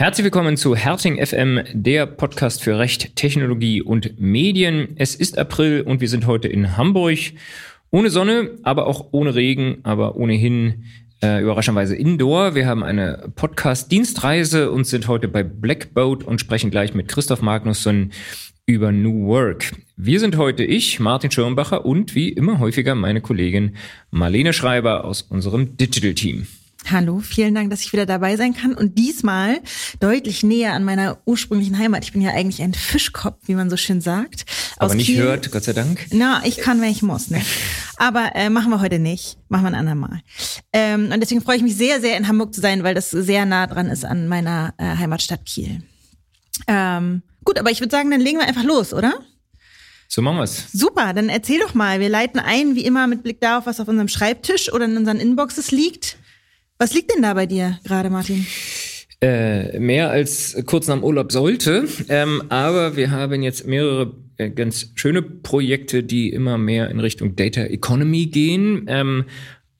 Herzlich willkommen zu Herting FM, der Podcast für Recht, Technologie und Medien. Es ist April und wir sind heute in Hamburg. Ohne Sonne, aber auch ohne Regen, aber ohnehin äh, überraschenderweise indoor. Wir haben eine Podcast-Dienstreise und sind heute bei Blackboat und sprechen gleich mit Christoph Magnusson über New Work. Wir sind heute ich, Martin Schirmbacher und wie immer häufiger meine Kollegin Marlene Schreiber aus unserem Digital Team. Hallo, vielen Dank, dass ich wieder dabei sein kann und diesmal deutlich näher an meiner ursprünglichen Heimat. Ich bin ja eigentlich ein Fischkopf, wie man so schön sagt. Aber nicht Kiel. hört, Gott sei Dank. Na, ich kann, wenn ich muss, ne? Aber äh, machen wir heute nicht. Machen wir ein andermal. Ähm, und deswegen freue ich mich sehr, sehr in Hamburg zu sein, weil das sehr nah dran ist an meiner äh, Heimatstadt Kiel. Ähm, gut, aber ich würde sagen, dann legen wir einfach los, oder? So machen wir's. Super, dann erzähl doch mal. Wir leiten ein, wie immer, mit Blick darauf, was auf unserem Schreibtisch oder in unseren Inboxes liegt. Was liegt denn da bei dir gerade, Martin? Äh, mehr als kurz nach dem Urlaub sollte. Ähm, aber wir haben jetzt mehrere äh, ganz schöne Projekte, die immer mehr in Richtung Data Economy gehen. Ähm,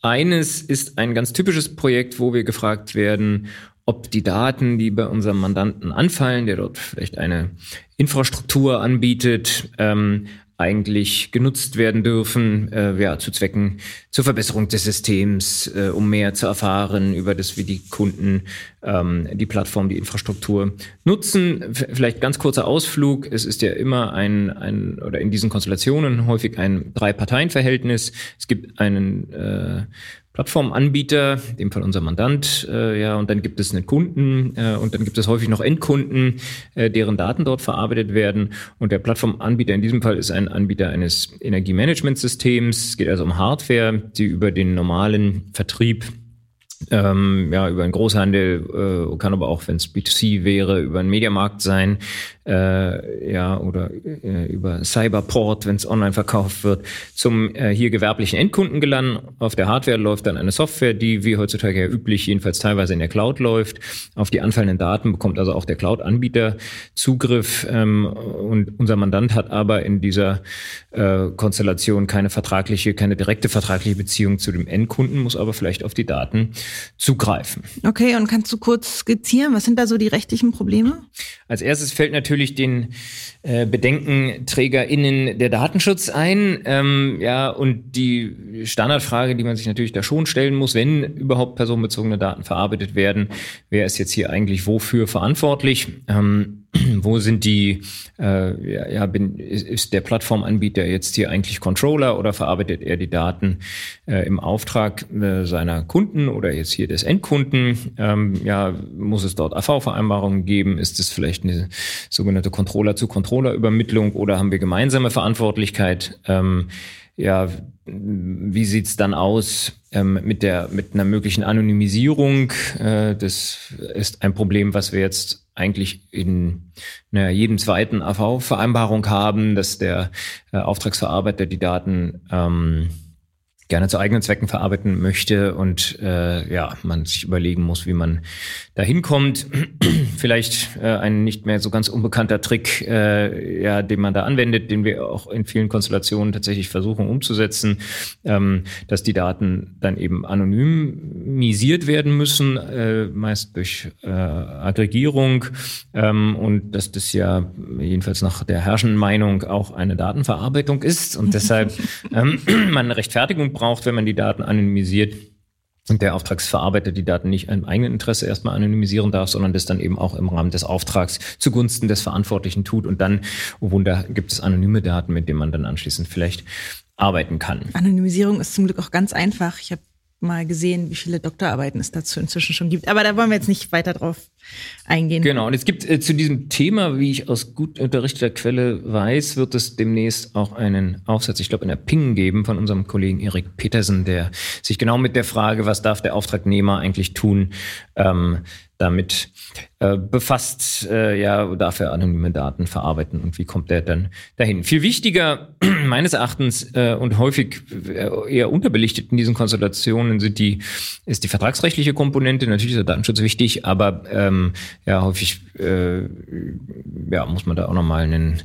eines ist ein ganz typisches Projekt, wo wir gefragt werden, ob die Daten, die bei unserem Mandanten anfallen, der dort vielleicht eine Infrastruktur anbietet, ähm, eigentlich genutzt werden dürfen, äh, ja, zu Zwecken zur Verbesserung des Systems, äh, um mehr zu erfahren über das, wie die Kunden ähm, die Plattform, die Infrastruktur nutzen. F vielleicht ganz kurzer Ausflug. Es ist ja immer ein, ein oder in diesen Konstellationen häufig ein Drei-Parteien-Verhältnis. Es gibt einen äh, Plattformanbieter, in dem Fall unser Mandant, äh, ja, und dann gibt es einen Kunden äh, und dann gibt es häufig noch Endkunden, äh, deren Daten dort verarbeitet werden. Und der Plattformanbieter in diesem Fall ist ein Anbieter eines Energiemanagementsystems. Es geht also um Hardware, die über den normalen Vertrieb ähm, ja, über einen Großhandel, äh, kann aber auch, wenn es B2C wäre, über einen Mediamarkt sein, äh, ja, oder äh, über Cyberport, wenn es online verkauft wird, zum äh, hier gewerblichen Endkunden gelangen. Auf der Hardware läuft dann eine Software, die wie heutzutage ja üblich, jedenfalls teilweise in der Cloud läuft. Auf die anfallenden Daten bekommt also auch der Cloud-Anbieter Zugriff. Ähm, und unser Mandant hat aber in dieser äh, Konstellation keine vertragliche, keine direkte vertragliche Beziehung zu dem Endkunden, muss aber vielleicht auf die Daten zugreifen. Okay, und kannst du kurz skizzieren, was sind da so die rechtlichen Probleme? Als erstes fällt natürlich den äh, BedenkenträgerInnen der Datenschutz ein. Ähm, ja, und die Standardfrage, die man sich natürlich da schon stellen muss, wenn überhaupt personenbezogene Daten verarbeitet werden, wer ist jetzt hier eigentlich wofür verantwortlich? Ähm, wo sind die, äh, ja, bin, ist, ist der Plattformanbieter jetzt hier eigentlich Controller oder verarbeitet er die Daten äh, im Auftrag äh, seiner Kunden oder jetzt hier des Endkunden? Ähm, ja, muss es dort AV-Vereinbarungen geben? Ist es vielleicht eine sogenannte Controller-zu-Controller-Übermittlung oder haben wir gemeinsame Verantwortlichkeit? Ähm, ja, wie sieht's dann aus ähm, mit der mit einer möglichen Anonymisierung? Äh, das ist ein Problem, was wir jetzt eigentlich in naja, jedem zweiten AV-Vereinbarung haben, dass der äh, Auftragsverarbeiter die Daten ähm, gerne zu eigenen Zwecken verarbeiten möchte und äh, ja, man sich überlegen muss, wie man da hinkommt. Vielleicht äh, ein nicht mehr so ganz unbekannter Trick, äh, ja, den man da anwendet, den wir auch in vielen Konstellationen tatsächlich versuchen umzusetzen, ähm, dass die Daten dann eben anonymisiert werden müssen, äh, meist durch äh, Aggregierung ähm, und dass das ja jedenfalls nach der herrschenden Meinung auch eine Datenverarbeitung ist und deshalb ähm, man eine Rechtfertigung braucht, wenn man die Daten anonymisiert und der Auftragsverarbeiter die Daten nicht im eigenen Interesse erstmal anonymisieren darf, sondern das dann eben auch im Rahmen des Auftrags zugunsten des Verantwortlichen tut. Und dann, oh Wunder, gibt es anonyme Daten, mit denen man dann anschließend vielleicht arbeiten kann. Anonymisierung ist zum Glück auch ganz einfach. Ich habe mal gesehen, wie viele Doktorarbeiten es dazu inzwischen schon gibt. Aber da wollen wir jetzt nicht weiter drauf eingehen. Genau, und es gibt äh, zu diesem Thema, wie ich aus gut unterrichteter Quelle weiß, wird es demnächst auch einen Aufsatz, ich glaube, in der Ping geben von unserem Kollegen Erik Petersen, der sich genau mit der Frage, was darf der Auftragnehmer eigentlich tun, ähm, damit äh, befasst, äh, ja, darf er anonyme Daten verarbeiten und wie kommt der dann dahin? Viel wichtiger meines Erachtens äh, und häufig äh, eher unterbelichtet in diesen Konstellationen sind die, ist die vertragsrechtliche Komponente. Natürlich ist der Datenschutz wichtig, aber ähm, ja, häufig äh, ja, muss man da auch nochmal einen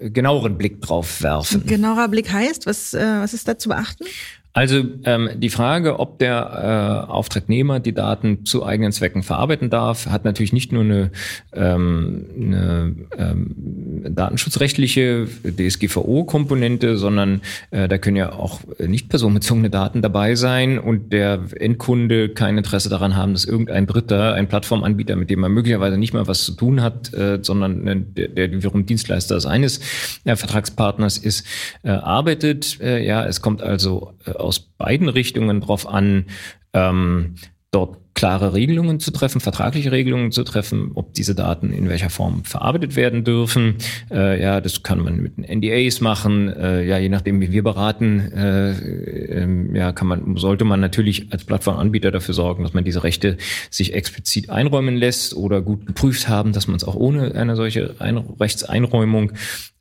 genaueren Blick drauf werfen. Genauerer Blick heißt, was, äh, was ist da zu beachten? Also ähm, die Frage, ob der äh, Auftragnehmer die Daten zu eigenen Zwecken verarbeiten darf, hat natürlich nicht nur eine, ähm, eine ähm, datenschutzrechtliche DSGVO-Komponente, sondern äh, da können ja auch nicht personenbezogene Daten dabei sein und der Endkunde kein Interesse daran haben, dass irgendein Dritter, ein Plattformanbieter, mit dem man möglicherweise nicht mal was zu tun hat, äh, sondern äh, der, der wiederum Dienstleister seines äh, Vertragspartners ist, äh, arbeitet. Äh, ja, es kommt also äh, aus beiden Richtungen drauf an, ähm, dort klare Regelungen zu treffen, vertragliche Regelungen zu treffen, ob diese Daten in welcher Form verarbeitet werden dürfen. Äh, ja, das kann man mit NDAs machen. Äh, ja, je nachdem, wie wir beraten, äh, äh, ja, kann man, sollte man natürlich als Plattformanbieter dafür sorgen, dass man diese Rechte sich explizit einräumen lässt oder gut geprüft haben, dass man es auch ohne eine solche Ein Rechtseinräumung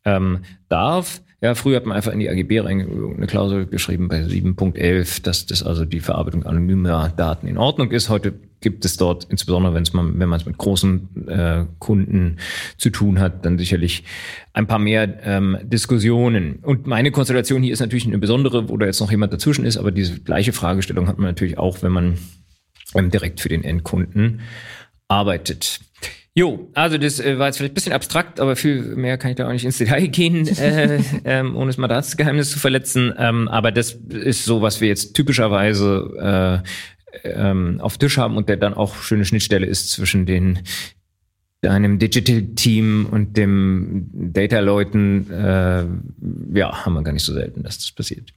ähm, darf. Ja, früher hat man einfach in die AGB eine Klausel geschrieben bei 7.11, dass das also die Verarbeitung anonymer Daten in Ordnung ist. Heute gibt es dort, insbesondere wenn man, wenn man es mit großen äh, Kunden zu tun hat, dann sicherlich ein paar mehr ähm, Diskussionen. Und meine Konstellation hier ist natürlich eine besondere, wo da jetzt noch jemand dazwischen ist, aber diese gleiche Fragestellung hat man natürlich auch, wenn man ähm, direkt für den Endkunden arbeitet. Jo, also das äh, war jetzt vielleicht ein bisschen abstrakt, aber viel mehr kann ich da auch nicht ins Detail gehen, äh, ähm, ohne das Mandatsgeheimnis zu verletzen. Ähm, aber das ist so, was wir jetzt typischerweise äh, ähm, auf Tisch haben und der dann auch schöne Schnittstelle ist zwischen den einem Digital-Team und dem Data-Leuten, äh, ja, haben wir gar nicht so selten, dass das passiert.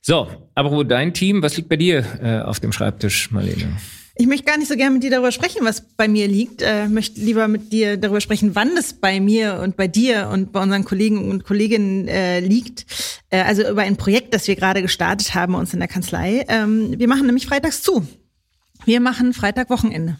So, aber wo dein Team, was liegt bei dir äh, auf dem Schreibtisch, Marlene? Ich möchte gar nicht so gerne mit dir darüber sprechen, was bei mir liegt. Äh, möchte lieber mit dir darüber sprechen, wann es bei mir und bei dir und bei unseren Kollegen und Kolleginnen äh, liegt. Äh, also über ein Projekt, das wir gerade gestartet haben bei uns in der Kanzlei. Ähm, wir machen nämlich freitags zu. Wir machen Freitag Wochenende.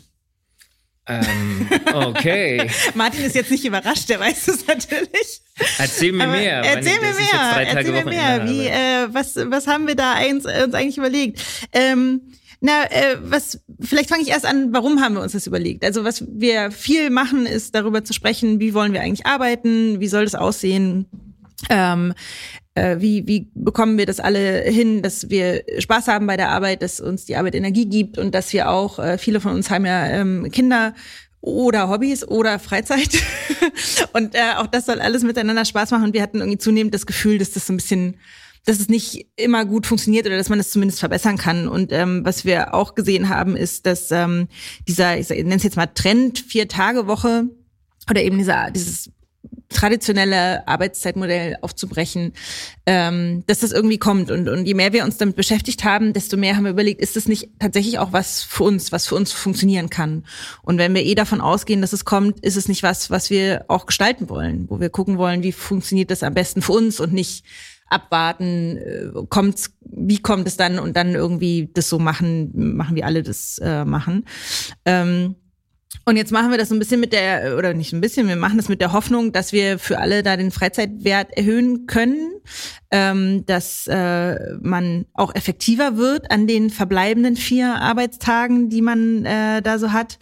Ähm, okay. Martin ist jetzt nicht überrascht, der weiß es natürlich. Erzähl mir Aber mehr. Erzähl mir mehr. Erzähl mir mehr. Wie, was, was haben wir da uns, uns eigentlich überlegt? Ähm, na, äh, was, vielleicht fange ich erst an, warum haben wir uns das überlegt? Also was wir viel machen, ist darüber zu sprechen, wie wollen wir eigentlich arbeiten, wie soll das aussehen, ähm, äh, wie, wie bekommen wir das alle hin, dass wir Spaß haben bei der Arbeit, dass uns die Arbeit Energie gibt und dass wir auch, äh, viele von uns haben ja ähm, Kinder oder Hobbys oder Freizeit. und äh, auch das soll alles miteinander Spaß machen. Und wir hatten irgendwie zunehmend das Gefühl, dass das so ein bisschen dass es nicht immer gut funktioniert oder dass man es zumindest verbessern kann. Und ähm, was wir auch gesehen haben, ist, dass ähm, dieser, ich nenne es jetzt mal Trend, Vier-Tage-Woche oder eben dieser, dieses traditionelle Arbeitszeitmodell aufzubrechen, ähm, dass das irgendwie kommt. Und, und je mehr wir uns damit beschäftigt haben, desto mehr haben wir überlegt, ist das nicht tatsächlich auch was für uns, was für uns funktionieren kann? Und wenn wir eh davon ausgehen, dass es kommt, ist es nicht was, was wir auch gestalten wollen, wo wir gucken wollen, wie funktioniert das am besten für uns und nicht abwarten, äh, kommt's, wie kommt es dann und dann irgendwie das so machen, machen wie alle das äh, machen. Ähm, und jetzt machen wir das so ein bisschen mit der, oder nicht ein bisschen, wir machen das mit der Hoffnung, dass wir für alle da den Freizeitwert erhöhen können, ähm, dass äh, man auch effektiver wird an den verbleibenden vier Arbeitstagen, die man äh, da so hat.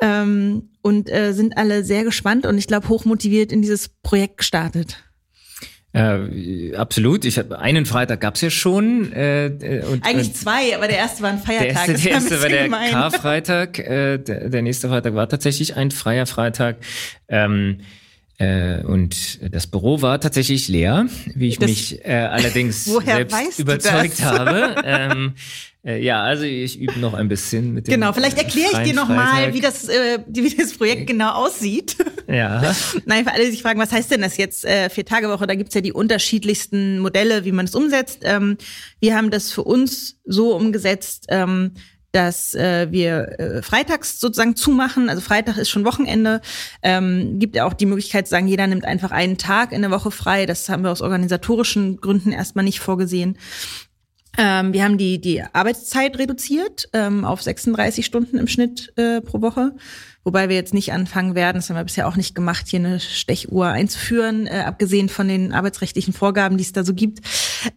Ähm, und äh, sind alle sehr gespannt und ich glaube hochmotiviert in dieses Projekt gestartet. Äh, absolut. Ich hab, einen Freitag gab's ja schon. Äh, und, Eigentlich und zwei, aber der erste war ein Feiertag. Der erste, der erste war der Karfreitag. Äh, der, der nächste Freitag war tatsächlich ein freier Freitag. Ähm, äh, und das Büro war tatsächlich leer, wie ich das, mich äh, allerdings selbst überzeugt habe. Ähm, äh, ja, also ich übe noch ein bisschen mit dem. Genau, vielleicht erkläre ich dir noch mal, wie das, äh, wie das Projekt genau aussieht. Ja. Nein, für alle, die sich fragen, was heißt denn das jetzt äh, vier Tage Woche? Da gibt's ja die unterschiedlichsten Modelle, wie man es umsetzt. Ähm, wir haben das für uns so umgesetzt. Ähm, dass äh, wir äh, freitags sozusagen zumachen. Also Freitag ist schon Wochenende. Ähm, gibt ja auch die Möglichkeit zu sagen, jeder nimmt einfach einen Tag in der Woche frei. Das haben wir aus organisatorischen Gründen erstmal nicht vorgesehen. Ähm, wir haben die, die Arbeitszeit reduziert ähm, auf 36 Stunden im Schnitt äh, pro Woche. Wobei wir jetzt nicht anfangen werden, das haben wir bisher auch nicht gemacht, hier eine Stechuhr einzuführen, äh, abgesehen von den arbeitsrechtlichen Vorgaben, die es da so gibt.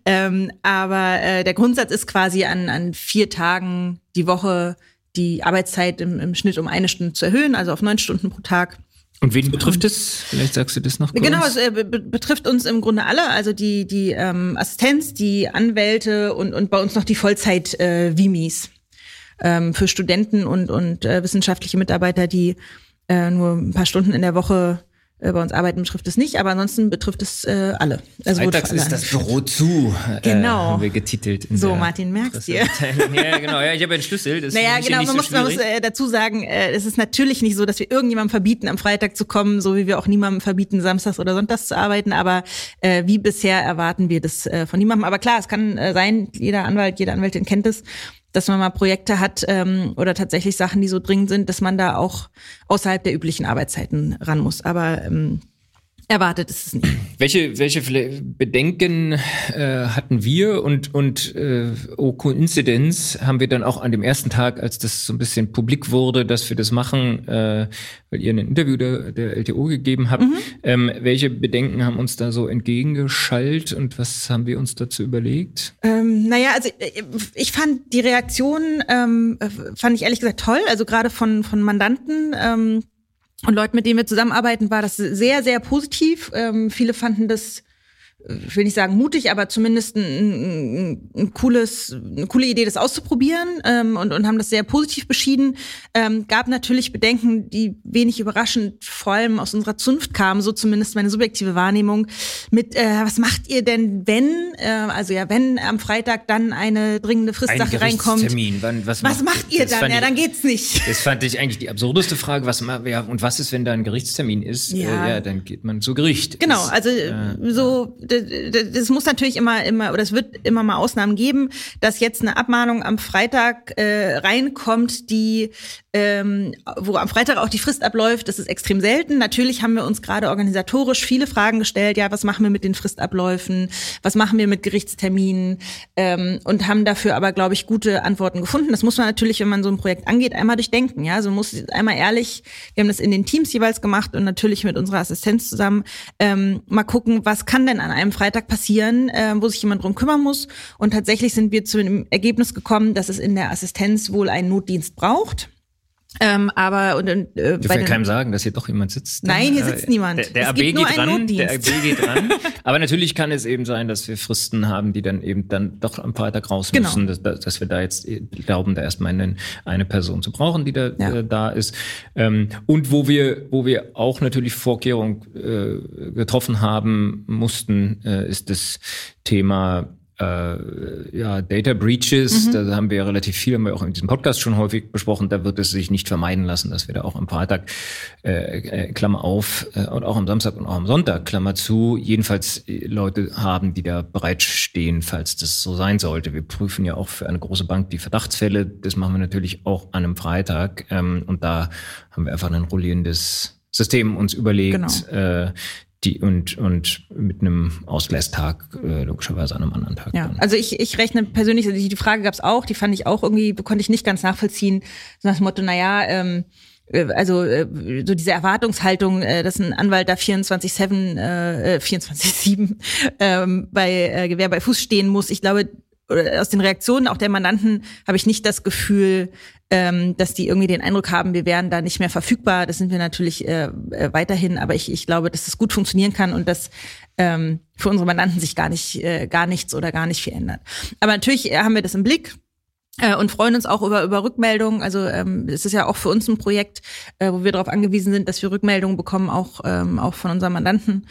Ähm, aber äh, der Grundsatz ist quasi an, an vier Tagen die Woche die Arbeitszeit im, im Schnitt um eine Stunde zu erhöhen, also auf neun Stunden pro Tag. Und wen betrifft es? Vielleicht sagst du das noch kurz. Genau, es äh, betrifft uns im Grunde alle, also die, die ähm, Assistenz, die Anwälte und, und bei uns noch die Vollzeit-Vimis äh, ähm, für Studenten und, und äh, wissenschaftliche Mitarbeiter, die äh, nur ein paar Stunden in der Woche bei uns arbeiten betrifft es nicht, aber ansonsten betrifft es äh, alle. Also Freitags ist das Büro zu. Äh, genau. Äh, haben wir getitelt. so, Martin, merkst du? ja, genau. Ja, ich habe einen Schlüssel. Das naja, genau. Man, so muss, man muss äh, dazu sagen, äh, es ist natürlich nicht so, dass wir irgendjemandem verbieten, am Freitag zu kommen, so wie wir auch niemandem verbieten, samstags oder sonntags zu arbeiten. Aber äh, wie bisher erwarten wir das äh, von niemandem. Aber klar, es kann äh, sein, jeder Anwalt, jede Anwältin kennt es dass man mal Projekte hat ähm, oder tatsächlich Sachen, die so dringend sind, dass man da auch außerhalb der üblichen Arbeitszeiten ran muss. Aber ähm, Erwartet ist es nicht. Welche, welche Bedenken äh, hatten wir und, und äh, oh Coincidence haben wir dann auch an dem ersten Tag, als das so ein bisschen publik wurde, dass wir das machen, äh, weil ihr ein Interview der, der LTO gegeben habt. Mhm. Ähm, welche Bedenken haben uns da so entgegengeschallt und was haben wir uns dazu überlegt? Ähm, naja, also äh, ich fand die Reaktion, ähm, fand ich ehrlich gesagt toll, also gerade von, von Mandanten. Ähm, und Leuten, mit denen wir zusammenarbeiten, war das sehr, sehr positiv. Ähm, viele fanden das ich will nicht sagen mutig, aber zumindest ein, ein, ein cooles, eine coole Idee, das auszuprobieren ähm, und, und haben das sehr positiv beschieden. Ähm, gab natürlich Bedenken, die wenig überraschend vor allem aus unserer Zunft kamen, so zumindest meine subjektive Wahrnehmung. Mit äh, was macht ihr denn, wenn, äh, also ja, wenn am Freitag dann eine dringende Fristsache reinkommt? Wann, was, was macht, macht ihr dann? Ja, ich, dann geht's nicht. Das fand ich eigentlich die absurdeste Frage. Was ja, und was ist, wenn da ein Gerichtstermin ist? Ja, äh, ja dann geht man zu Gericht. Genau, also äh, so das muss natürlich immer, immer, oder es wird immer mal Ausnahmen geben, dass jetzt eine Abmahnung am Freitag äh, reinkommt, die ähm, wo am Freitag auch die Frist abläuft, das ist extrem selten. Natürlich haben wir uns gerade organisatorisch viele Fragen gestellt. Ja, was machen wir mit den Fristabläufen? Was machen wir mit Gerichtsterminen? Ähm, und haben dafür aber, glaube ich, gute Antworten gefunden. Das muss man natürlich, wenn man so ein Projekt angeht, einmal durchdenken. Ja, also muss einmal ehrlich, wir haben das in den Teams jeweils gemacht und natürlich mit unserer Assistenz zusammen ähm, mal gucken, was kann denn an einem Freitag passieren, äh, wo sich jemand drum kümmern muss. Und tatsächlich sind wir zu dem Ergebnis gekommen, dass es in der Assistenz wohl einen Notdienst braucht. Ähm, aber und, und äh, Dürfen wir keinem sagen, dass hier doch jemand sitzt? Nein, hier sitzt äh, niemand. Der, der AB geht dran, der AB geht dran. aber natürlich kann es eben sein, dass wir Fristen haben, die dann eben dann doch am Freitag raus genau. müssen, dass, dass wir da jetzt glauben, da erstmal eine, eine Person zu brauchen, die da ja. äh, da ist. Ähm, und wo wir wo wir auch natürlich Vorkehrungen äh, getroffen haben mussten, äh, ist das Thema äh, ja, Data Breaches, mhm. da haben wir ja relativ viel, haben wir auch in diesem Podcast schon häufig besprochen, da wird es sich nicht vermeiden lassen, dass wir da auch am Freitag, äh, äh, Klammer auf, äh, und auch am Samstag und auch am Sonntag, Klammer zu, jedenfalls äh, Leute haben, die da bereitstehen, falls das so sein sollte. Wir prüfen ja auch für eine große Bank die Verdachtsfälle, das machen wir natürlich auch an einem Freitag ähm, und da haben wir einfach ein rollierendes System uns überlegt, genau. äh, die und und mit einem Ausgleichstag äh, logischerweise an einem anderen Tag. Ja, dann. also ich, ich rechne persönlich, also die Frage gab es auch, die fand ich auch irgendwie, konnte ich nicht ganz nachvollziehen, so nach dem Motto, naja, ähm, äh, also äh, so diese Erwartungshaltung, äh, dass ein Anwalt da 24-7 äh, 24-7 ähm, bei äh, Gewehr bei Fuß stehen muss. Ich glaube, aus den Reaktionen auch der Mandanten habe ich nicht das Gefühl, ähm, dass die irgendwie den Eindruck haben, wir wären da nicht mehr verfügbar. Das sind wir natürlich äh, äh, weiterhin, aber ich, ich glaube, dass das gut funktionieren kann und dass ähm, für unsere Mandanten sich gar nicht, äh, gar nichts oder gar nicht viel ändert. Aber natürlich haben wir das im Blick äh, und freuen uns auch über, über Rückmeldungen. Also ähm, es ist ja auch für uns ein Projekt, äh, wo wir darauf angewiesen sind, dass wir Rückmeldungen bekommen, auch, ähm, auch von unseren Mandanten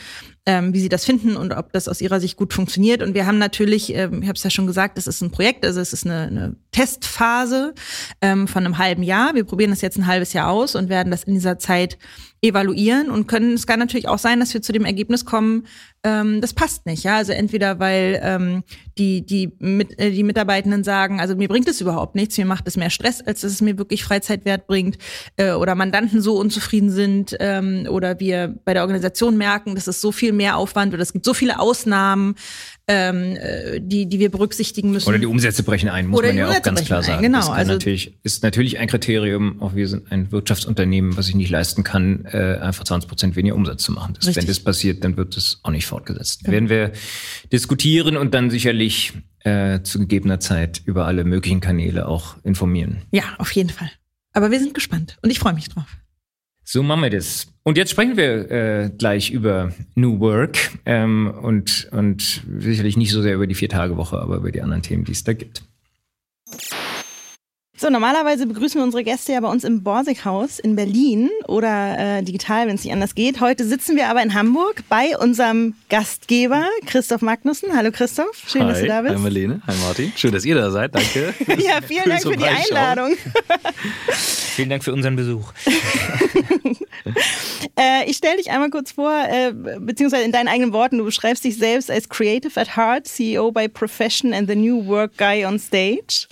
ähm, wie sie das finden und ob das aus ihrer Sicht gut funktioniert. Und wir haben natürlich, ähm, ich habe es ja schon gesagt, es ist ein Projekt, also es ist eine, eine Testphase ähm, von einem halben Jahr. Wir probieren das jetzt ein halbes Jahr aus und werden das in dieser Zeit evaluieren und können, es kann natürlich auch sein, dass wir zu dem Ergebnis kommen, ähm, das passt nicht. Ja, also entweder weil ähm, die die mit, äh, die Mitarbeitenden sagen, also mir bringt es überhaupt nichts, mir macht es mehr Stress, als dass es mir wirklich Freizeitwert bringt, äh, oder Mandanten so unzufrieden sind, ähm, oder wir bei der Organisation merken, dass es so viel mehr Aufwand oder es gibt so viele Ausnahmen, ähm, äh, die, die wir berücksichtigen müssen. Oder die Umsätze brechen ein, muss Oder man ja auch ganz klar sagen. Ein, genau, also natürlich, ist natürlich ein Kriterium, auch wir sind ein Wirtschaftsunternehmen, was sich nicht leisten kann, äh, einfach 20 Prozent weniger Umsatz zu machen. Das, wenn das passiert, dann wird es auch nicht fortgesetzt. Ja. Werden wir diskutieren und dann sicherlich äh, zu gegebener Zeit über alle möglichen Kanäle auch informieren. Ja, auf jeden Fall. Aber wir sind gespannt und ich freue mich drauf. So machen wir das. Und jetzt sprechen wir äh, gleich über New Work ähm, und, und sicherlich nicht so sehr über die Vier-Tage-Woche, aber über die anderen Themen, die es da gibt. So, normalerweise begrüßen wir unsere Gäste ja bei uns im Borsighaus in Berlin oder äh, digital, wenn es nicht anders geht. Heute sitzen wir aber in Hamburg bei unserem Gastgeber Christoph Magnussen. Hallo Christoph, schön, Hi, dass du da bist. Hi Marlene, hi Martin. Schön, dass ihr da seid. Danke. ja, vielen Dank für die Einladung. Vielen Dank für unseren Besuch. äh, ich stelle dich einmal kurz vor, äh, beziehungsweise in deinen eigenen Worten. Du beschreibst dich selbst als Creative at Heart, CEO by Profession and the New Work Guy on Stage.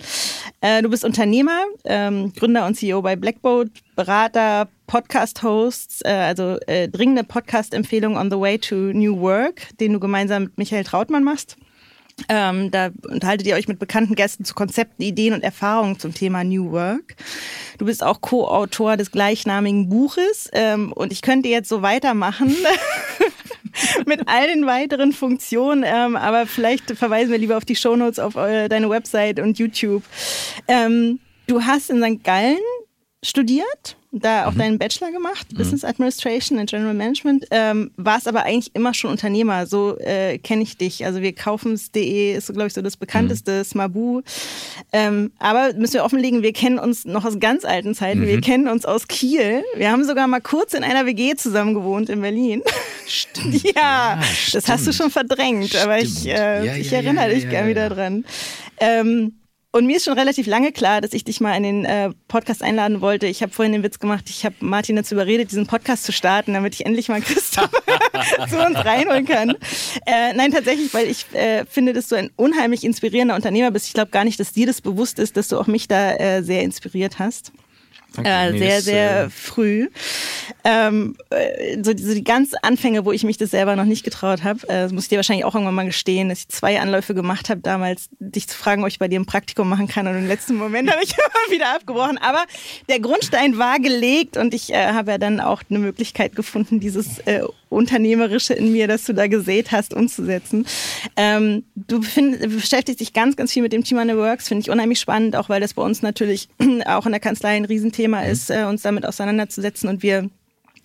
Äh, du bist Unternehmer, ähm, Gründer und CEO bei Blackboat, Berater, Podcast-Hosts, äh, also äh, dringende Podcast-Empfehlung on the way to New Work, den du gemeinsam mit Michael Trautmann machst. Ähm, da unterhaltet ihr euch mit bekannten Gästen zu Konzepten, Ideen und Erfahrungen zum Thema New Work. Du bist auch Co-Autor des gleichnamigen Buches ähm, und ich könnte jetzt so weitermachen. mit all den weiteren Funktionen, ähm, aber vielleicht verweisen wir lieber auf die Shownotes, auf eure, deine Website und YouTube. Ähm, du hast in St. Gallen studiert da auch mhm. deinen Bachelor gemacht, mhm. Business Administration and General Management, ähm, warst aber eigentlich immer schon Unternehmer. So äh, kenne ich dich. Also wir kaufen's.de ist, so, glaube ich, so das bekannteste, mhm. Smabu. Ähm, aber müssen wir offenlegen, wir kennen uns noch aus ganz alten Zeiten. Mhm. Wir kennen uns aus Kiel. Wir haben sogar mal kurz in einer WG zusammen gewohnt in Berlin. Stimmt. ja, ja das stimmt. hast du schon verdrängt, stimmt. aber ich, äh, ja, ich ja, erinnere dich gern wieder dran. Ähm, und mir ist schon relativ lange klar, dass ich dich mal in den äh, Podcast einladen wollte. Ich habe vorhin den Witz gemacht, ich habe Martin dazu überredet, diesen Podcast zu starten, damit ich endlich mal Christoph zu uns reinholen kann. Äh, nein, tatsächlich, weil ich äh, finde, dass du ein unheimlich inspirierender Unternehmer bist. Ich glaube gar nicht, dass dir das bewusst ist, dass du auch mich da äh, sehr inspiriert hast. Äh, nee, sehr, sehr äh, früh. Ähm, äh, so, so, die ganz Anfänge, wo ich mich das selber noch nicht getraut habe, äh, muss ich dir wahrscheinlich auch irgendwann mal gestehen, dass ich zwei Anläufe gemacht habe, damals dich zu fragen, ob ich bei dir ein Praktikum machen kann. Und im letzten Moment habe ich immer wieder abgebrochen. Aber der Grundstein war gelegt und ich äh, habe ja dann auch eine Möglichkeit gefunden, dieses äh, Unternehmerische in mir, das du da gesät hast, umzusetzen. Ähm, du befind, beschäftigst dich ganz, ganz viel mit dem Thema New Works, finde ich unheimlich spannend, auch weil das bei uns natürlich auch in der Kanzlei ein Riesenthema mhm. ist, äh, uns damit auseinanderzusetzen und wir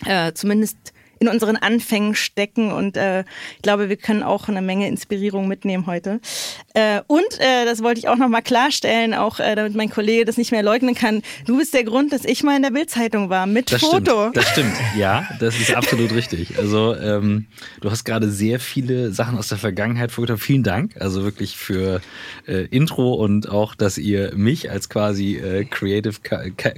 äh, zumindest in unseren Anfängen stecken und äh, ich glaube, wir können auch eine Menge Inspirierung mitnehmen heute. Äh, und äh, das wollte ich auch nochmal klarstellen, auch äh, damit mein Kollege das nicht mehr leugnen kann. Du bist der Grund, dass ich mal in der Bildzeitung war mit das Foto. Stimmt, das stimmt, ja, das ist absolut richtig. Also ähm, du hast gerade sehr viele Sachen aus der Vergangenheit vorgetragen. Vielen Dank, also wirklich für äh, Intro und auch, dass ihr mich als quasi äh, Creative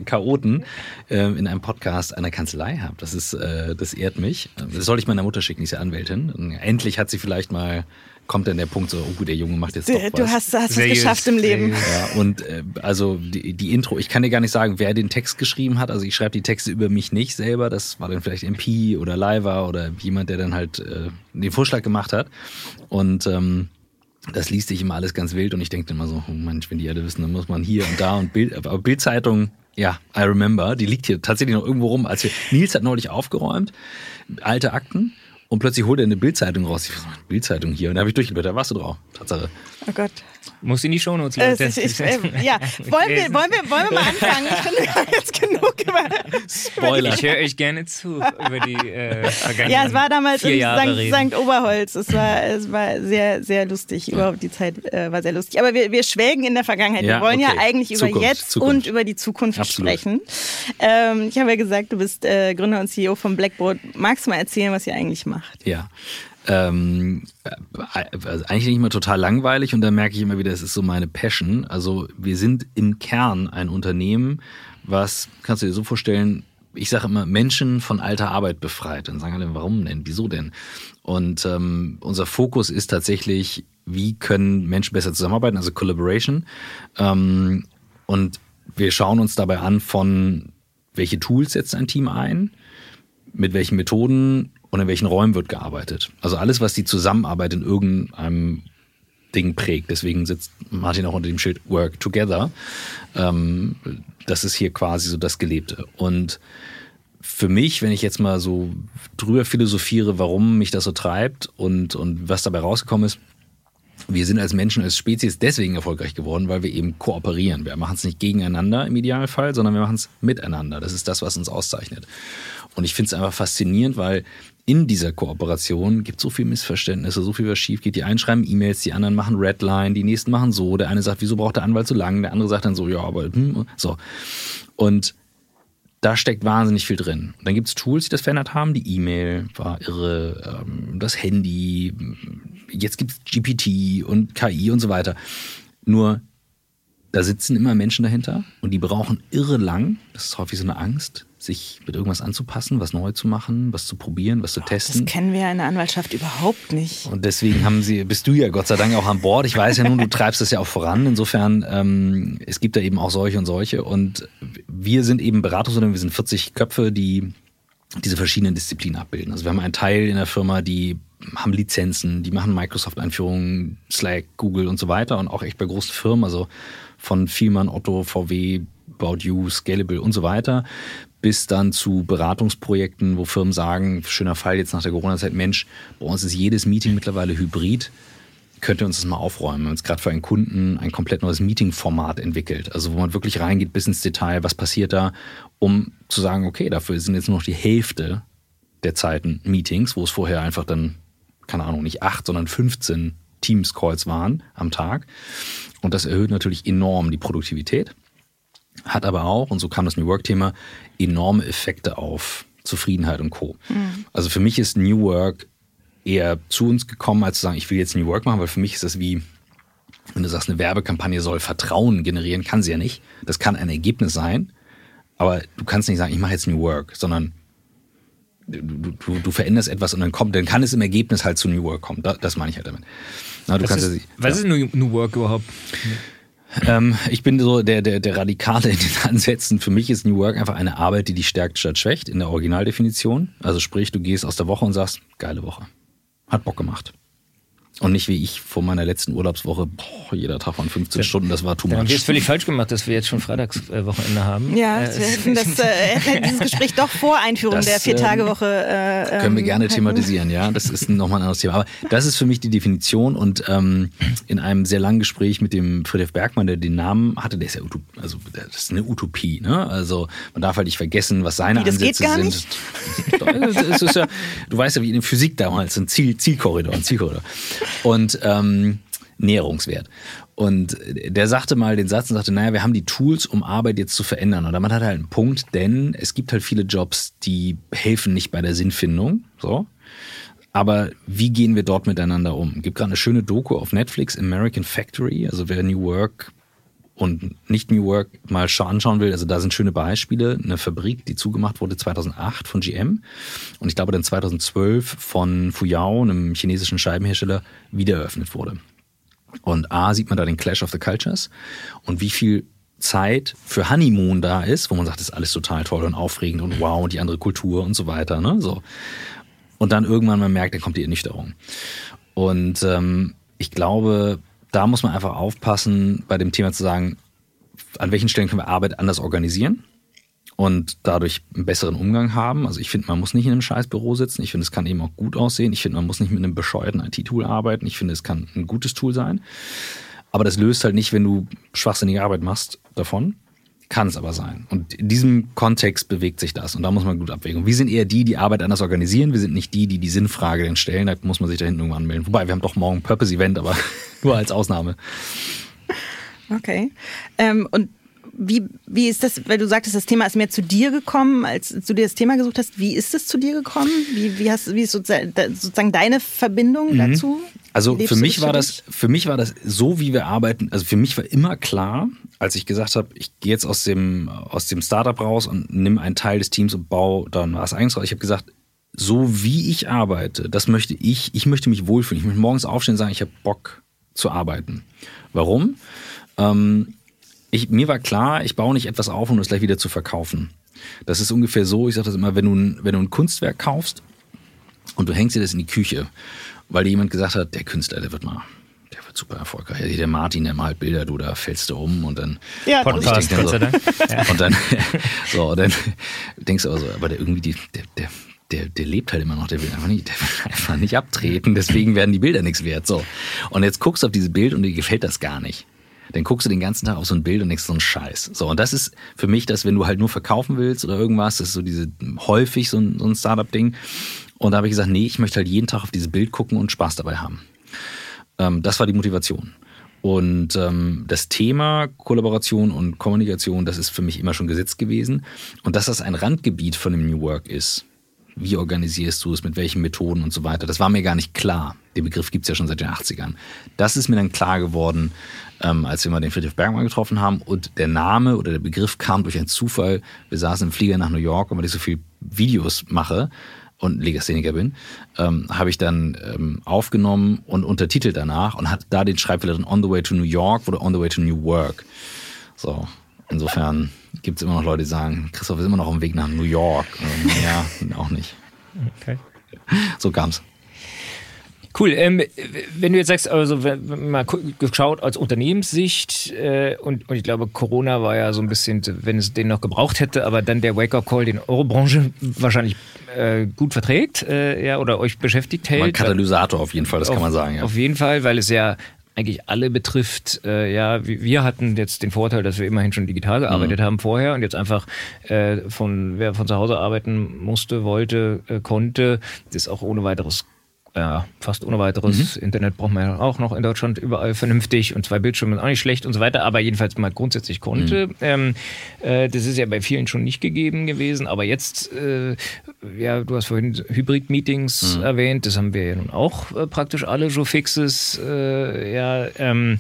Chaoten äh, in einem Podcast einer Kanzlei habt. Das ist, äh, das ehrt mich nicht. Das soll ich meiner Mutter schicken, die ist ja Anwältin. Und endlich hat sie vielleicht mal kommt dann der Punkt so, oh, der Junge macht jetzt doch was. Du hast, hast es geschafft im Leben. Ja, und äh, also die, die Intro, ich kann dir gar nicht sagen, wer den Text geschrieben hat. Also ich schreibe die Texte über mich nicht selber. Das war dann vielleicht MP oder Liva oder jemand, der dann halt äh, den Vorschlag gemacht hat. Und ähm, das liest sich immer alles ganz wild und ich denke immer so, oh Mensch, wenn die alle wissen, dann muss man hier und da und Bild, aber Bildzeitung, ja, I remember, die liegt hier tatsächlich noch irgendwo rum. Als wir, Nils hat neulich aufgeräumt alte Akten und plötzlich holt er eine Bildzeitung raus. Ich eine Bildzeitung hier? Und da habe ich durchgeblättert, da warst du drauf. Tatsache. Oh Gott. Muss in die Shownotes, Leute. Äh, ich, äh, ja, wollen wir, wollen, wir, wollen wir mal anfangen? Ich finde, wir haben jetzt genug über... Spoiler. Ich höre euch gerne zu über die äh, vergangenen Ja, es war damals in St. St. Oberholz. Es war, es war sehr, sehr lustig. Überhaupt die Zeit äh, war sehr lustig. Aber wir, wir schwelgen in der Vergangenheit. Ja, wir wollen okay. ja eigentlich Zukunft, über jetzt Zukunft. und über die Zukunft Absolut. sprechen. Ähm, ich habe ja gesagt, du bist äh, Gründer und CEO von Blackboard. Magst du mal erzählen, was ihr eigentlich macht? Ja. Ähm, also eigentlich nicht immer total langweilig und da merke ich immer wieder, es ist so meine Passion. Also wir sind im Kern ein Unternehmen, was, kannst du dir so vorstellen, ich sage immer, Menschen von alter Arbeit befreit. Dann sagen alle, warum denn? Wieso denn? Und ähm, unser Fokus ist tatsächlich, wie können Menschen besser zusammenarbeiten, also Collaboration. Ähm, und wir schauen uns dabei an von, welche Tools setzt ein Team ein, mit welchen Methoden und in welchen Räumen wird gearbeitet. Also alles, was die Zusammenarbeit in irgendeinem Ding prägt. Deswegen sitzt Martin auch unter dem Schild Work Together. Ähm, das ist hier quasi so das Gelebte. Und für mich, wenn ich jetzt mal so drüber philosophiere, warum mich das so treibt und, und was dabei rausgekommen ist, wir sind als Menschen, als Spezies deswegen erfolgreich geworden, weil wir eben kooperieren. Wir machen es nicht gegeneinander im Idealfall, sondern wir machen es miteinander. Das ist das, was uns auszeichnet. Und ich finde es einfach faszinierend, weil in dieser Kooperation gibt es so viel Missverständnisse, so viel, was schief geht. Die einen schreiben E-Mails, die anderen machen Redline, die nächsten machen so. Der eine sagt, wieso braucht der Anwalt so lange? Der andere sagt dann so, ja, aber hm, so. Und da steckt wahnsinnig viel drin. Und dann gibt es Tools, die das verändert haben. Die E-Mail war irre, ähm, das Handy, jetzt gibt es GPT und KI und so weiter. Nur da sitzen immer Menschen dahinter und die brauchen irre lang, das ist häufig so eine Angst, sich mit irgendwas anzupassen, was neu zu machen, was zu probieren, was zu testen. Das kennen wir ja in der Anwaltschaft überhaupt nicht. Und deswegen haben sie, bist du ja Gott sei Dank auch an Bord. Ich weiß ja nun, du treibst das ja auch voran. Insofern, ähm, es gibt da eben auch solche und solche. Und wir sind eben Beratungsunternehmen, wir sind 40 Köpfe, die diese verschiedenen Disziplinen abbilden. Also wir haben einen Teil in der Firma, die haben Lizenzen, die machen Microsoft-Einführungen, Slack, Google und so weiter und auch echt bei großen Firmen, also von Vielmann, Otto, VW, About You, Scalable und so weiter, bis dann zu Beratungsprojekten, wo Firmen sagen, schöner Fall jetzt nach der Corona-Zeit, Mensch, bei uns ist jedes Meeting mittlerweile hybrid, könnt ihr uns das mal aufräumen. Wir haben uns gerade für einen Kunden ein komplett neues Meeting-Format entwickelt. Also wo man wirklich reingeht bis ins Detail, was passiert da, um zu sagen, okay, dafür sind jetzt nur noch die Hälfte der Zeiten Meetings, wo es vorher einfach dann keine Ahnung, nicht acht, sondern 15 Teams-Calls waren am Tag. Und das erhöht natürlich enorm die Produktivität, hat aber auch, und so kam das New Work-Thema, enorme Effekte auf Zufriedenheit und Co. Mhm. Also für mich ist New Work eher zu uns gekommen, als zu sagen, ich will jetzt New Work machen, weil für mich ist das wie, wenn du sagst, eine Werbekampagne soll Vertrauen generieren, kann sie ja nicht. Das kann ein Ergebnis sein, aber du kannst nicht sagen, ich mache jetzt New Work, sondern du, du, du veränderst etwas und dann kommt, dann kann es im Ergebnis halt zu New Work kommen. Das, das meine ich halt damit. Na, was ist, ja, was ist New, New Work überhaupt? Ähm, ich bin so der, der, der Radikale in den Ansätzen. Für mich ist New Work einfach eine Arbeit, die dich stärkt statt schwächt in der Originaldefinition. Also sprich, du gehst aus der Woche und sagst, geile Woche. Hat Bock gemacht. Und nicht wie ich vor meiner letzten Urlaubswoche, boah, jeder Tag waren 15 das, Stunden, das war too much. Haben wir es völlig falsch gemacht, dass wir jetzt schon Freitagswochenende haben. Ja, äh, wir hätten das, äh, dieses Gespräch doch vor Einführung das, der Vier-Tage-Woche. Äh, können wir ähm, gerne thematisieren, ja. Das ist nochmal ein anderes Thema. Aber das ist für mich die Definition und ähm, in einem sehr langen Gespräch mit dem Friedrich Bergmann, der den Namen hatte, der ist ja Utop also das ist eine Utopie, ne? Also man darf halt nicht vergessen, was seine Wie, das Ansätze geht gar sind. Nicht? es ist ja, du weißt ja, wie in der Physik damals, ein Ziel, Zielkorridor, ein Zielkorridor und ähm, Näherungswert. Und der sagte mal den Satz und sagte, naja, wir haben die Tools, um Arbeit jetzt zu verändern. Und damit hat er halt einen Punkt, denn es gibt halt viele Jobs, die helfen nicht bei der Sinnfindung. So. Aber wie gehen wir dort miteinander um? Es gibt gerade eine schöne Doku auf Netflix, American Factory. Also wer New Work und nicht New Work mal anschauen will, also da sind schöne Beispiele. Eine Fabrik, die zugemacht wurde 2008 von GM und ich glaube dann 2012 von Fuyao, einem chinesischen Scheibenhersteller, wieder eröffnet wurde. Und A, sieht man da den Clash of the Cultures und wie viel Zeit für Honeymoon da ist, wo man sagt, das ist alles total toll und aufregend und wow und die andere Kultur und so weiter. Ne? So. Und dann irgendwann man merkt, dann kommt die Ernüchterung. Und ähm, ich glaube, da muss man einfach aufpassen, bei dem Thema zu sagen, an welchen Stellen können wir Arbeit anders organisieren und dadurch einen besseren Umgang haben. Also ich finde, man muss nicht in einem Scheißbüro sitzen. Ich finde, es kann eben auch gut aussehen. Ich finde, man muss nicht mit einem bescheuerten IT-Tool arbeiten. Ich finde, es kann ein gutes Tool sein. Aber das löst halt nicht, wenn du schwachsinnige Arbeit machst, davon. Kann es aber sein. Und in diesem Kontext bewegt sich das. Und da muss man gut abwägen. wir sind eher die, die Arbeit anders organisieren. Wir sind nicht die, die die Sinnfrage dann stellen. Da muss man sich da hinten irgendwann anmelden. Wobei, wir haben doch morgen ein Purpose-Event, aber nur als Ausnahme. Okay. Ähm, und wie, wie ist das, weil du sagtest, das Thema ist mehr zu dir gekommen, als du dir das Thema gesucht hast. Wie ist es zu dir gekommen? Wie, wie, hast, wie ist sozusagen deine Verbindung mhm. dazu? Also für mich war das, für mich war das so, wie wir arbeiten. Also für mich war immer klar, als ich gesagt habe, ich gehe jetzt aus dem, aus dem Startup raus und nimm einen Teil des Teams und baue dann was eigenes raus. Ich habe gesagt, so wie ich arbeite, das möchte ich, ich möchte mich wohlfühlen. Ich möchte morgens aufstehen und sagen, ich habe Bock zu arbeiten. Warum? Ähm, ich, mir war klar, ich baue nicht etwas auf, um es gleich wieder zu verkaufen. Das ist ungefähr so, ich sage das immer, wenn du, wenn du ein Kunstwerk kaufst und du hängst dir das in die Küche, weil dir jemand gesagt hat, der Künstler, der wird mal, der wird super erfolgreich. Der Martin, der malt Bilder, du, da fällst du um und dann. Ja, Podcast, Gott sei Dank. Und dann, so, und dann denkst du aber so, aber der irgendwie, die, der, der der, der lebt halt immer noch, der will einfach nicht, der will einfach nicht abtreten, deswegen werden die Bilder nichts wert. So. Und jetzt guckst du auf dieses Bild und dir gefällt das gar nicht. Dann guckst du den ganzen Tag auf so ein Bild und denkst so ein Scheiß. So, und das ist für mich das, wenn du halt nur verkaufen willst oder irgendwas, das ist so diese häufig so ein, so ein Startup-Ding. Und da habe ich gesagt, nee, ich möchte halt jeden Tag auf dieses Bild gucken und Spaß dabei haben. Ähm, das war die Motivation. Und ähm, das Thema Kollaboration und Kommunikation, das ist für mich immer schon gesetzt gewesen. Und dass das ein Randgebiet von dem New Work ist, wie organisierst du es, mit welchen Methoden und so weiter. Das war mir gar nicht klar. Den Begriff gibt es ja schon seit den 80ern. Das ist mir dann klar geworden, ähm, als wir mal den Friedrich Bergmann getroffen haben. Und der Name oder der Begriff kam durch einen Zufall. Wir saßen im Flieger nach New York und weil ich so viel Videos mache und Legastheniker bin, ähm, habe ich dann ähm, aufgenommen und untertitelt danach und hatte da den Schreibfehler drin On the Way to New York oder On the Way to New Work. So, insofern gibt es immer noch Leute, die sagen, Christoph ist immer noch auf dem Weg nach New York. Ähm, ja, auch nicht. Okay. So kam's. Cool. Ähm, wenn du jetzt sagst, also mal geschaut aus Unternehmenssicht äh, und, und ich glaube, Corona war ja so ein bisschen, wenn es den noch gebraucht hätte, aber dann der Wake-up-Call, den eure Branche wahrscheinlich äh, gut verträgt, äh, ja, oder euch beschäftigt hält. Ein Katalysator auf jeden Fall, das auf, kann man sagen. Ja. Auf jeden Fall, weil es ja eigentlich alle betrifft. Äh, ja, wir hatten jetzt den Vorteil, dass wir immerhin schon digital gearbeitet mhm. haben vorher und jetzt einfach äh, von wer von zu Hause arbeiten musste, wollte, äh, konnte, das auch ohne weiteres ja, fast ohne weiteres. Mhm. Internet braucht man ja auch noch in Deutschland überall vernünftig und zwei Bildschirme auch nicht schlecht und so weiter, aber jedenfalls mal grundsätzlich konnte. Mhm. Ähm, äh, das ist ja bei vielen schon nicht gegeben gewesen, aber jetzt, äh, ja, du hast vorhin Hybrid-Meetings mhm. erwähnt, das haben wir ja nun auch äh, praktisch alle so fixes, äh, ja, ähm,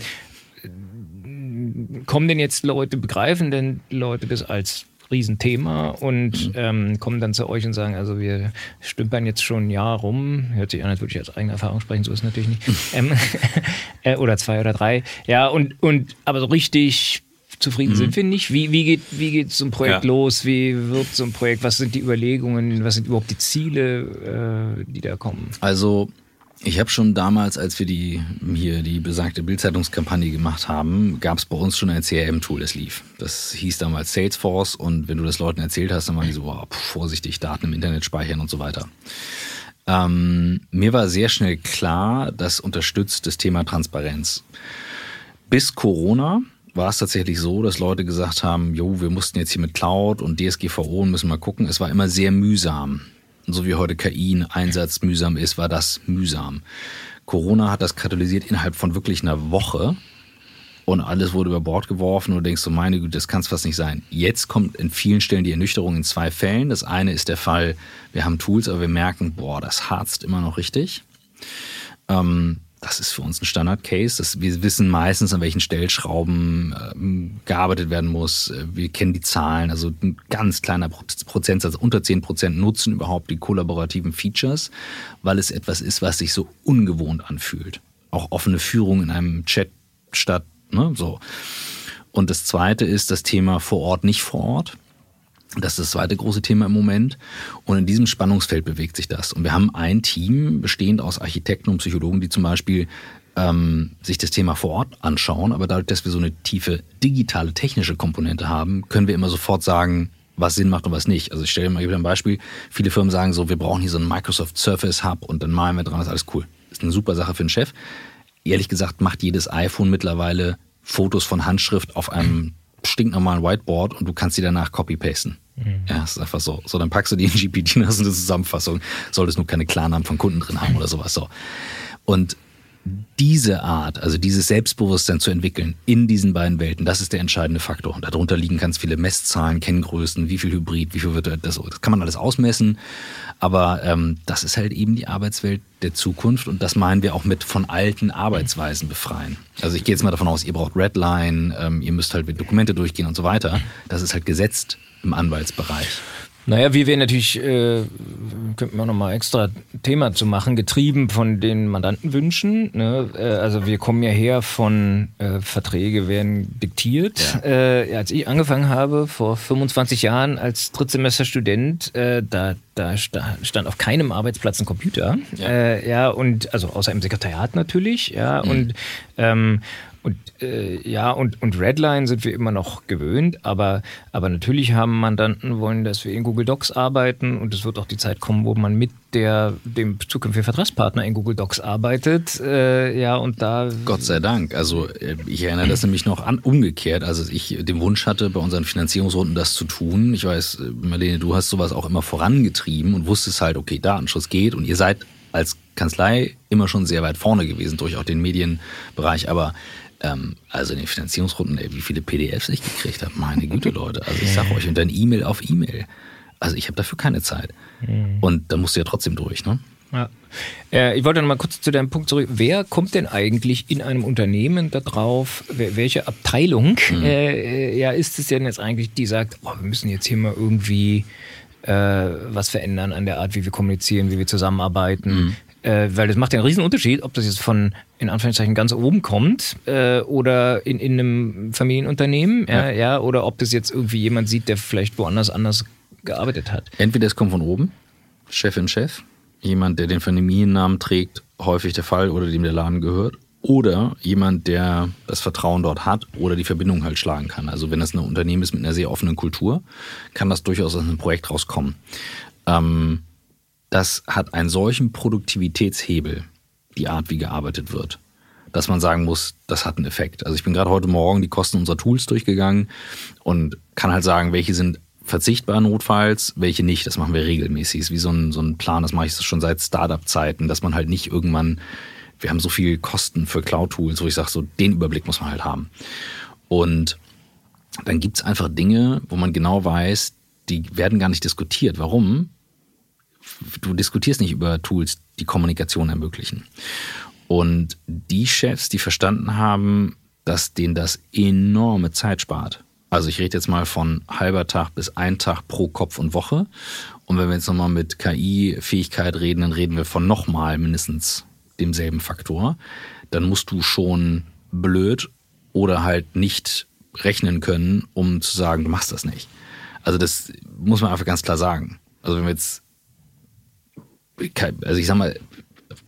kommen denn jetzt Leute, begreifen denn Leute das als Riesenthema und mhm. ähm, kommen dann zu euch und sagen, also wir stümpern jetzt schon ein Jahr rum, hört sich an, als würde ich aus eigener Erfahrung sprechen, so ist es natürlich nicht. ähm, äh, oder zwei oder drei. Ja, und, und aber so richtig zufrieden mhm. sind wir nicht. Wie, wie, geht, wie geht so ein Projekt ja. los? Wie wird so ein Projekt? Was sind die Überlegungen? Was sind überhaupt die Ziele, äh, die da kommen? Also ich habe schon damals, als wir die hier die besagte Bildzeitungskampagne gemacht haben, gab es bei uns schon ein CRM-Tool, das lief. Das hieß damals Salesforce und wenn du das Leuten erzählt hast, dann waren die so, oh, vorsichtig, Daten im Internet speichern und so weiter. Ähm, mir war sehr schnell klar, das unterstützt das Thema Transparenz. Bis Corona war es tatsächlich so, dass Leute gesagt haben, jo, wir mussten jetzt hier mit Cloud und DSGVO und müssen mal gucken. Es war immer sehr mühsam so wie heute KI ein Einsatz mühsam ist, war das mühsam. Corona hat das katalysiert innerhalb von wirklich einer Woche und alles wurde über Bord geworfen und du denkst so, meine Güte, das kann es fast nicht sein. Jetzt kommt in vielen Stellen die Ernüchterung in zwei Fällen. Das eine ist der Fall, wir haben Tools, aber wir merken, boah, das harzt immer noch richtig. Ähm, das ist für uns ein Standard-Case. Wir wissen meistens, an welchen Stellschrauben ähm, gearbeitet werden muss. Äh, wir kennen die Zahlen. Also ein ganz kleiner Prozentsatz, unter 10 Prozent nutzen überhaupt die kollaborativen Features, weil es etwas ist, was sich so ungewohnt anfühlt. Auch offene Führung in einem Chat statt, ne, so. Und das zweite ist das Thema vor Ort, nicht vor Ort. Das ist das zweite große Thema im Moment. Und in diesem Spannungsfeld bewegt sich das. Und wir haben ein Team bestehend aus Architekten und Psychologen, die zum Beispiel ähm, sich das Thema vor Ort anschauen. Aber dadurch, dass wir so eine tiefe digitale, technische Komponente haben, können wir immer sofort sagen, was Sinn macht und was nicht. Also ich stelle mal ein Beispiel. Viele Firmen sagen so, wir brauchen hier so einen Microsoft Surface Hub und dann malen wir dran, ist alles cool. Ist eine super Sache für einen Chef. Ehrlich gesagt macht jedes iPhone mittlerweile Fotos von Handschrift auf einem stinknormalen Whiteboard und du kannst sie danach copy-pasten. Mhm. Ja, ist einfach so. So, dann packst du die in GPT, das ist eine Zusammenfassung. Solltest nur keine Klarnamen von Kunden drin haben oder sowas. So. Und diese Art, also dieses Selbstbewusstsein zu entwickeln in diesen beiden Welten, das ist der entscheidende Faktor. Und darunter liegen ganz viele Messzahlen, Kenngrößen, wie viel Hybrid, wie viel wird das, das kann man alles ausmessen. Aber ähm, das ist halt eben die Arbeitswelt der Zukunft und das meinen wir auch mit von alten Arbeitsweisen befreien. Also ich gehe jetzt mal davon aus, ihr braucht Redline, ähm, ihr müsst halt mit Dokumente durchgehen und so weiter. Das ist halt gesetzt im Anwaltsbereich. Naja, wir wären natürlich, äh, könnten wir nochmal extra Thema zu machen, getrieben von den Mandantenwünschen. Ne? Äh, also wir kommen ja her von äh, Verträge werden diktiert. Ja. Äh, als ich angefangen habe, vor 25 Jahren als Drittsemesterstudent, äh, da, da stand auf keinem Arbeitsplatz ein Computer. Ja, äh, ja und also außer im Sekretariat natürlich. Ja, mhm. und ähm, Und äh, ja, und, und Redline sind wir immer noch gewöhnt, aber, aber natürlich haben Mandanten wollen, dass wir in Google Docs arbeiten und es wird auch die Zeit kommen, wo man mit der, dem zukünftigen Vertragspartner in Google Docs arbeitet. Äh, ja, und da. Gott sei Dank. Also äh, ich erinnere das nämlich noch an umgekehrt. Also ich den Wunsch hatte, bei unseren Finanzierungsrunden das zu tun. Ich weiß, äh, Marlene, du hast sowas auch immer vorangetrieben und wusstest halt, okay, Datenschutz geht und ihr seid als Kanzlei immer schon sehr weit vorne gewesen durch auch den Medienbereich, aber ähm, also in den Finanzierungsrunden, ey, wie viele PDFs ich gekriegt habe, meine Güte, Leute. Also ich sag euch, und dann E-Mail auf E-Mail. Also ich habe dafür keine Zeit. Mhm. Und da musst du ja trotzdem durch, ne? Ja. Äh, ich wollte noch mal kurz zu deinem Punkt zurück. Wer kommt denn eigentlich in einem Unternehmen darauf, welche Abteilung mhm. äh, ja, ist es denn jetzt eigentlich, die sagt, oh, wir müssen jetzt hier mal irgendwie äh, was verändern an der Art, wie wir kommunizieren, wie wir zusammenarbeiten? Mhm. Äh, weil das macht ja einen riesen Unterschied, ob das jetzt von, in Anführungszeichen, ganz oben kommt äh, oder in, in einem Familienunternehmen, ja. Äh, ja, oder ob das jetzt irgendwie jemand sieht, der vielleicht woanders anders gearbeitet hat. Entweder es kommt von oben, Chefin, Chef, jemand, der den Familiennamen trägt, häufig der Fall oder dem der Laden gehört, oder jemand, der das Vertrauen dort hat oder die Verbindung halt schlagen kann. Also wenn das ein Unternehmen ist mit einer sehr offenen Kultur, kann das durchaus aus einem Projekt rauskommen. Ähm, das hat einen solchen Produktivitätshebel, die Art, wie gearbeitet wird, dass man sagen muss, das hat einen Effekt. Also ich bin gerade heute Morgen die Kosten unserer Tools durchgegangen und kann halt sagen, welche sind verzichtbar notfalls, welche nicht. Das machen wir regelmäßig. Ist wie so ein, so ein Plan, das mache ich schon seit Startup-Zeiten, dass man halt nicht irgendwann, wir haben so viel Kosten für Cloud-Tools, wo ich sage, so den Überblick muss man halt haben. Und dann gibt es einfach Dinge, wo man genau weiß, die werden gar nicht diskutiert. Warum? Du diskutierst nicht über Tools, die Kommunikation ermöglichen. Und die Chefs, die verstanden haben, dass denen das enorme Zeit spart. Also ich rede jetzt mal von halber Tag bis ein Tag pro Kopf und Woche. Und wenn wir jetzt nochmal mit KI-Fähigkeit reden, dann reden wir von nochmal mindestens demselben Faktor. Dann musst du schon blöd oder halt nicht rechnen können, um zu sagen, du machst das nicht. Also das muss man einfach ganz klar sagen. Also wenn wir jetzt also ich sag mal,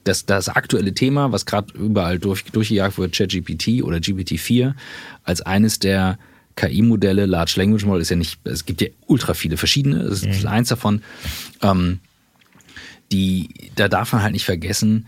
das, das aktuelle Thema, was gerade überall durch, durchgejagt wird, ChatGPT oder GPT-4, als eines der KI-Modelle, Large Language Model ist ja nicht, es gibt ja ultra viele verschiedene, das ist mhm. eins davon. Ähm, die, da darf man halt nicht vergessen,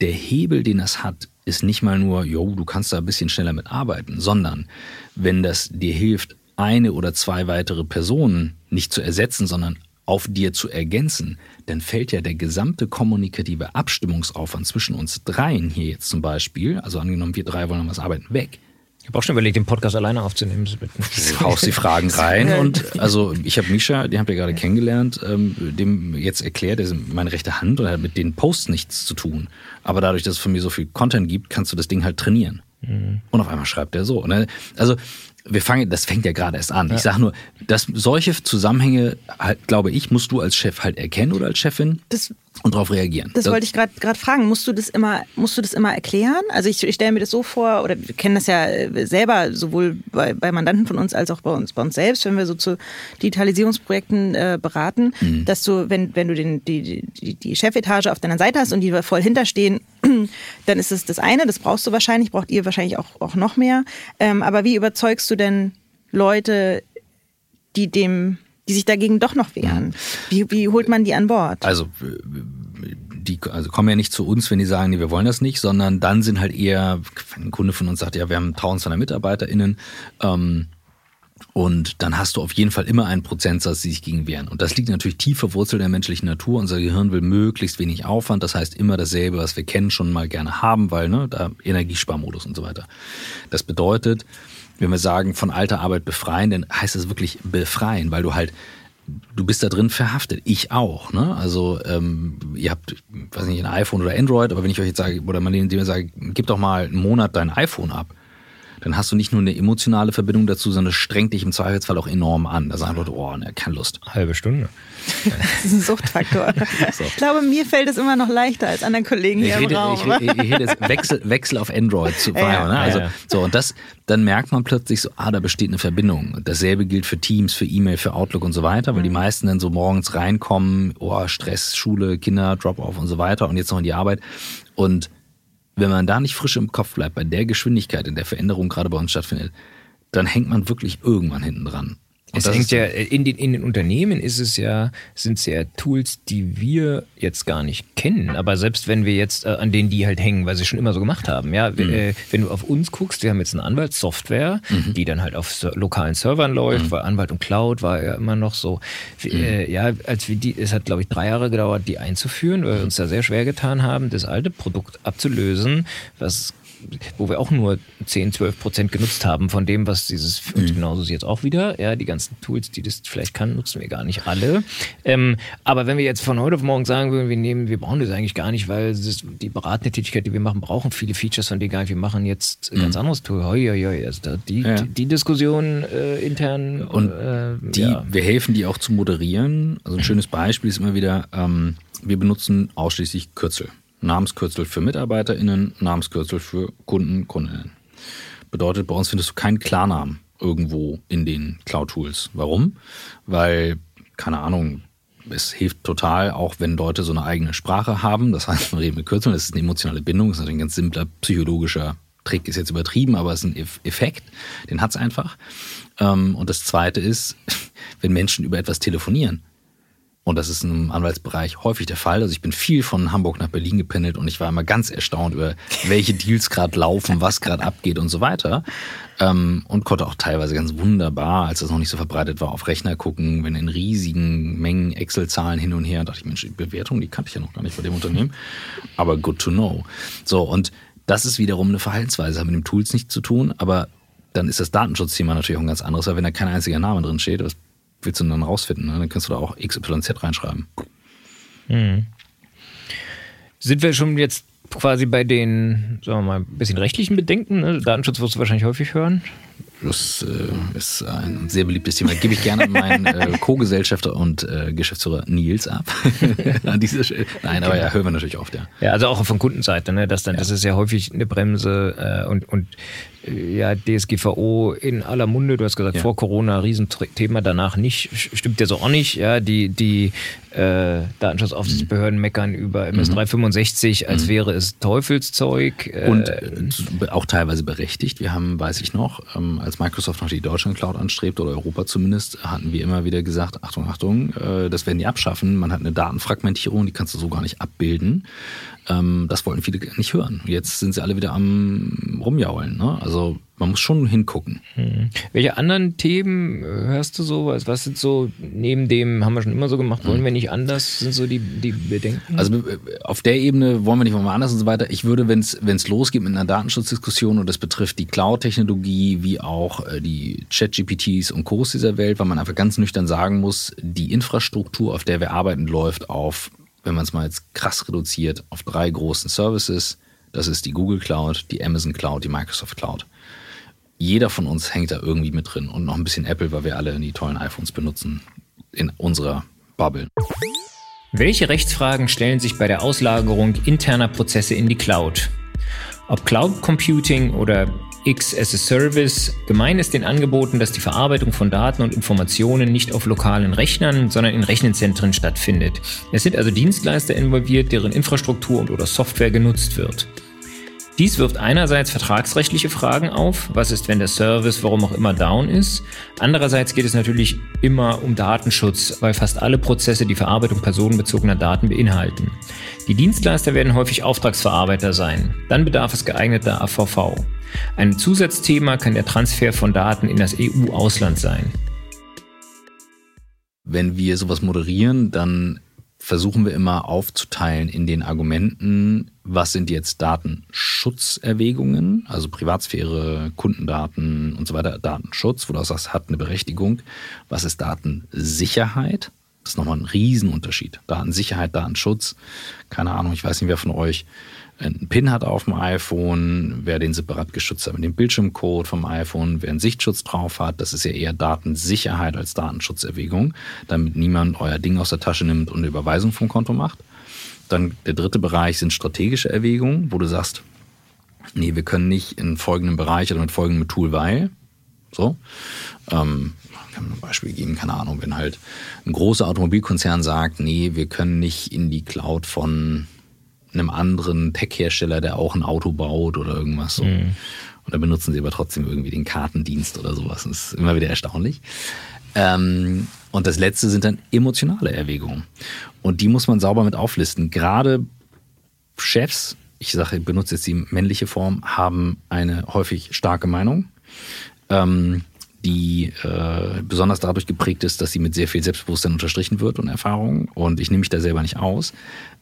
der Hebel, den das hat, ist nicht mal nur, jo, du kannst da ein bisschen schneller mit arbeiten, sondern wenn das dir hilft, eine oder zwei weitere Personen nicht zu ersetzen, sondern auf dir zu ergänzen, dann fällt ja der gesamte kommunikative Abstimmungsaufwand zwischen uns dreien hier jetzt zum Beispiel, also angenommen wir drei wollen was arbeiten, weg. Ich habe auch schon überlegt, den Podcast alleine aufzunehmen. Du haust die Fragen rein und also ich habe Misha, den habt ihr gerade kennengelernt, ähm, dem jetzt erklärt, der ist meine rechte Hand und hat mit den Posts nichts zu tun. Aber dadurch, dass es von mir so viel Content gibt, kannst du das Ding halt trainieren. Mhm. Und auf einmal schreibt er so. Ne? Also wir fangen, das fängt ja gerade erst an. Ja. Ich sage nur, dass solche Zusammenhänge, halt, glaube ich, musst du als Chef halt erkennen oder als Chefin das, und darauf reagieren. Das, das wollte ich gerade fragen. Musst du das immer, musst du das immer erklären? Also ich, ich stelle mir das so vor, oder wir kennen das ja äh, selber sowohl bei, bei Mandanten von uns als auch bei uns, bei uns selbst, wenn wir so zu Digitalisierungsprojekten äh, beraten, mhm. dass du, wenn, wenn du den, die, die, die Chefetage auf deiner Seite hast und die voll hinterstehen, dann ist es das eine, das brauchst du wahrscheinlich, braucht ihr wahrscheinlich auch, auch noch mehr. Ähm, aber wie überzeugst du denn Leute, die dem, die sich dagegen doch noch wehren? Wie, wie holt man die an Bord? Also die also kommen ja nicht zu uns, wenn die sagen, nee, wir wollen das nicht, sondern dann sind halt eher, wenn ein Kunde von uns sagt, ja, wir haben 1200 MitarbeiterInnen, ähm, und dann hast du auf jeden Fall immer einen Prozentsatz, die sich gegen wehren. Und das liegt natürlich tief verwurzelt in der menschlichen Natur. Unser Gehirn will möglichst wenig Aufwand. Das heißt immer dasselbe, was wir kennen, schon mal gerne haben, weil ne, da Energiesparmodus und so weiter. Das bedeutet, wenn wir sagen, von alter Arbeit befreien, dann heißt das wirklich befreien, weil du halt du bist da drin verhaftet. Ich auch. Ne? Also ähm, ihr habt, weiß nicht, ein iPhone oder Android, aber wenn ich euch jetzt sage, oder man dem sage, gib doch mal einen Monat dein iPhone ab, dann hast du nicht nur eine emotionale Verbindung dazu, sondern es strengt dich im Zweifelsfall auch enorm an. Da sagen Leute, oh, ne, keine Lust. Halbe Stunde. Das ist ein Suchtfaktor. so. Ich glaube, mir fällt es immer noch leichter als anderen Kollegen hier ich im Raum. Ich rede, ich rede jetzt Wechsel, Wechsel auf Android zu ja, ne? Also, ja. so, und das, dann merkt man plötzlich so, ah, da besteht eine Verbindung. Dasselbe gilt für Teams, für E-Mail, für Outlook und so weiter, weil mhm. die meisten dann so morgens reinkommen, oh, Stress, Schule, Kinder, Drop-off und so weiter und jetzt noch in die Arbeit. Und wenn man da nicht frisch im Kopf bleibt, bei der Geschwindigkeit, in der Veränderung gerade bei uns stattfindet, dann hängt man wirklich irgendwann hinten dran. Es hängt ja, in den, in den Unternehmen ist es ja, sind es ja Tools, die wir jetzt gar nicht kennen. Aber selbst wenn wir jetzt äh, an denen die halt hängen, weil sie schon immer so gemacht haben, ja, mhm. äh, wenn du auf uns guckst, wir haben jetzt eine Anwaltssoftware, mhm. die dann halt auf lokalen Servern läuft, mhm. weil Anwalt und Cloud war ja immer noch so, äh, mhm. ja, als wir die, es hat glaube ich drei Jahre gedauert, die einzuführen, weil wir uns da sehr schwer getan haben, das alte Produkt abzulösen, was wo wir auch nur 10, 12 Prozent genutzt haben von dem, was dieses, mhm. genauso ist jetzt auch wieder, ja, die ganzen Tools, die das vielleicht kann, nutzen wir gar nicht alle. Ähm, aber wenn wir jetzt von heute auf morgen sagen würden, wir nehmen, wir brauchen das eigentlich gar nicht, weil das, die beratende Tätigkeit, die wir machen, brauchen viele Features von denen gar nicht. Wir machen jetzt ein mhm. ganz anderes Tool. Hoi, hoi, hoi. Also die, ja. die, die, Diskussion äh, intern. Und äh, die, ja. wir helfen die auch zu moderieren. Also ein schönes Beispiel ist immer wieder, ähm, wir benutzen ausschließlich Kürzel. Namenskürzel für MitarbeiterInnen, Namenskürzel für Kunden, Kundinnen. Bedeutet, bei uns findest du keinen Klarnamen irgendwo in den Cloud-Tools. Warum? Weil, keine Ahnung, es hilft total, auch wenn Leute so eine eigene Sprache haben. Das heißt, man redet mit Kürzeln, das ist eine emotionale Bindung, das ist natürlich ein ganz simpler psychologischer Trick, ist jetzt übertrieben, aber es ist ein Effekt, den hat es einfach. Ähm, und das Zweite ist, wenn Menschen über etwas telefonieren, und das ist im Anwaltsbereich häufig der Fall. Also ich bin viel von Hamburg nach Berlin gependelt und ich war immer ganz erstaunt über, welche Deals gerade laufen, was gerade abgeht und so weiter. Ähm, und konnte auch teilweise ganz wunderbar, als das noch nicht so verbreitet war, auf Rechner gucken, wenn in riesigen Mengen Excel-Zahlen hin und her, dachte ich, Mensch, die Bewertung, die kannte ich ja noch gar nicht bei dem Unternehmen. Aber good to know. So, und das ist wiederum eine Verhaltensweise, hat mit dem Tools nichts zu tun, aber dann ist das Datenschutzthema natürlich auch ein ganz anderes, weil wenn da kein einziger Name drin steht, was willst du dann rausfinden? Ne? Dann kannst du da auch XYZ reinschreiben. Hm. Sind wir schon jetzt quasi bei den, sagen wir mal, ein bisschen rechtlichen Bedenken? Ne? Datenschutz wirst du wahrscheinlich häufig hören. Das äh, ist ein sehr beliebtes Thema. Gebe ich gerne an meinen äh, Co-Gesellschafter und äh, Geschäftsführer Nils ab. an dieser Stelle. Nein, aber ja, hören wir natürlich oft, ja. Ja, also auch von Kundenseite, ne? Das, dann, ja. das ist ja häufig eine Bremse äh, und, und ja, DSGVO in aller Munde, du hast gesagt, ja. vor Corona Riesenthema, danach nicht, stimmt ja so auch nicht. Ja, die, die äh, Datenschutzaufsichtsbehörden mhm. meckern über MS 365, als mhm. wäre es Teufelszeug. Äh, Und äh, auch teilweise berechtigt. Wir haben, weiß ich noch, ähm, als Microsoft noch die Deutschland Cloud anstrebt oder Europa zumindest, hatten wir immer wieder gesagt, Achtung, Achtung, äh, das werden die abschaffen. Man hat eine Datenfragmentierung, die kannst du so gar nicht abbilden. Ähm, das wollten viele nicht hören. Jetzt sind sie alle wieder am Rumjaulen. Ne? Also man muss schon hingucken. Hm. Welche anderen Themen hörst du so? Was, was sind so, neben dem haben wir schon immer so gemacht, wollen hm. wir nicht anders, sind so die, die Bedenken? Also äh, auf der Ebene wollen wir nicht mal anders und so weiter. Ich würde, wenn es losgeht mit einer Datenschutzdiskussion und das betrifft die Cloud-Technologie wie auch äh, die Chat-GPTs und Co's dieser Welt, weil man einfach ganz nüchtern sagen muss, die Infrastruktur, auf der wir arbeiten, läuft auf wenn man es mal jetzt krass reduziert, auf drei großen Services. Das ist die Google Cloud, die Amazon Cloud, die Microsoft Cloud. Jeder von uns hängt da irgendwie mit drin und noch ein bisschen Apple, weil wir alle die tollen iPhones benutzen in unserer Bubble. Welche Rechtsfragen stellen sich bei der Auslagerung interner Prozesse in die Cloud? Ob Cloud Computing oder X as a Service. Gemein ist den Angeboten, dass die Verarbeitung von Daten und Informationen nicht auf lokalen Rechnern, sondern in Rechenzentren stattfindet. Es sind also Dienstleister involviert, deren Infrastruktur und oder Software genutzt wird. Dies wirft einerseits vertragsrechtliche Fragen auf, was ist, wenn der Service warum auch immer down ist. Andererseits geht es natürlich immer um Datenschutz, weil fast alle Prozesse die Verarbeitung personenbezogener Daten beinhalten. Die Dienstleister werden häufig Auftragsverarbeiter sein. Dann bedarf es geeigneter AVV. Ein Zusatzthema kann der Transfer von Daten in das EU-Ausland sein. Wenn wir sowas moderieren, dann versuchen wir immer aufzuteilen in den Argumenten, was sind jetzt Datenschutzerwägungen, also Privatsphäre, Kundendaten und so weiter, Datenschutz, wo du auch sagst, hat eine Berechtigung. Was ist Datensicherheit? Das ist nochmal ein Riesenunterschied. Datensicherheit, Datenschutz. Keine Ahnung, ich weiß nicht, wer von euch einen PIN hat auf dem iPhone, wer den separat geschützt hat mit dem Bildschirmcode vom iPhone, wer einen Sichtschutz drauf hat, das ist ja eher Datensicherheit als Datenschutzerwägung, damit niemand euer Ding aus der Tasche nimmt und eine Überweisung vom Konto macht. Dann der dritte Bereich sind strategische Erwägungen, wo du sagst, nee, wir können nicht in folgendem Bereich oder mit folgendem Tool, weil, so, ähm, kann man ein Beispiel geben, keine Ahnung, wenn halt ein großer Automobilkonzern sagt, nee, wir können nicht in die Cloud von einem anderen Tech-Hersteller, der auch ein Auto baut oder irgendwas so. Mhm. Und dann benutzen sie aber trotzdem irgendwie den Kartendienst oder sowas. Das ist immer wieder erstaunlich. Ähm, und das letzte sind dann emotionale Erwägungen. Und die muss man sauber mit auflisten. Gerade Chefs, ich sage, ich benutze jetzt die männliche Form, haben eine häufig starke Meinung. Ähm, die äh, besonders dadurch geprägt ist, dass sie mit sehr viel Selbstbewusstsein unterstrichen wird und Erfahrung. Und ich nehme mich da selber nicht aus.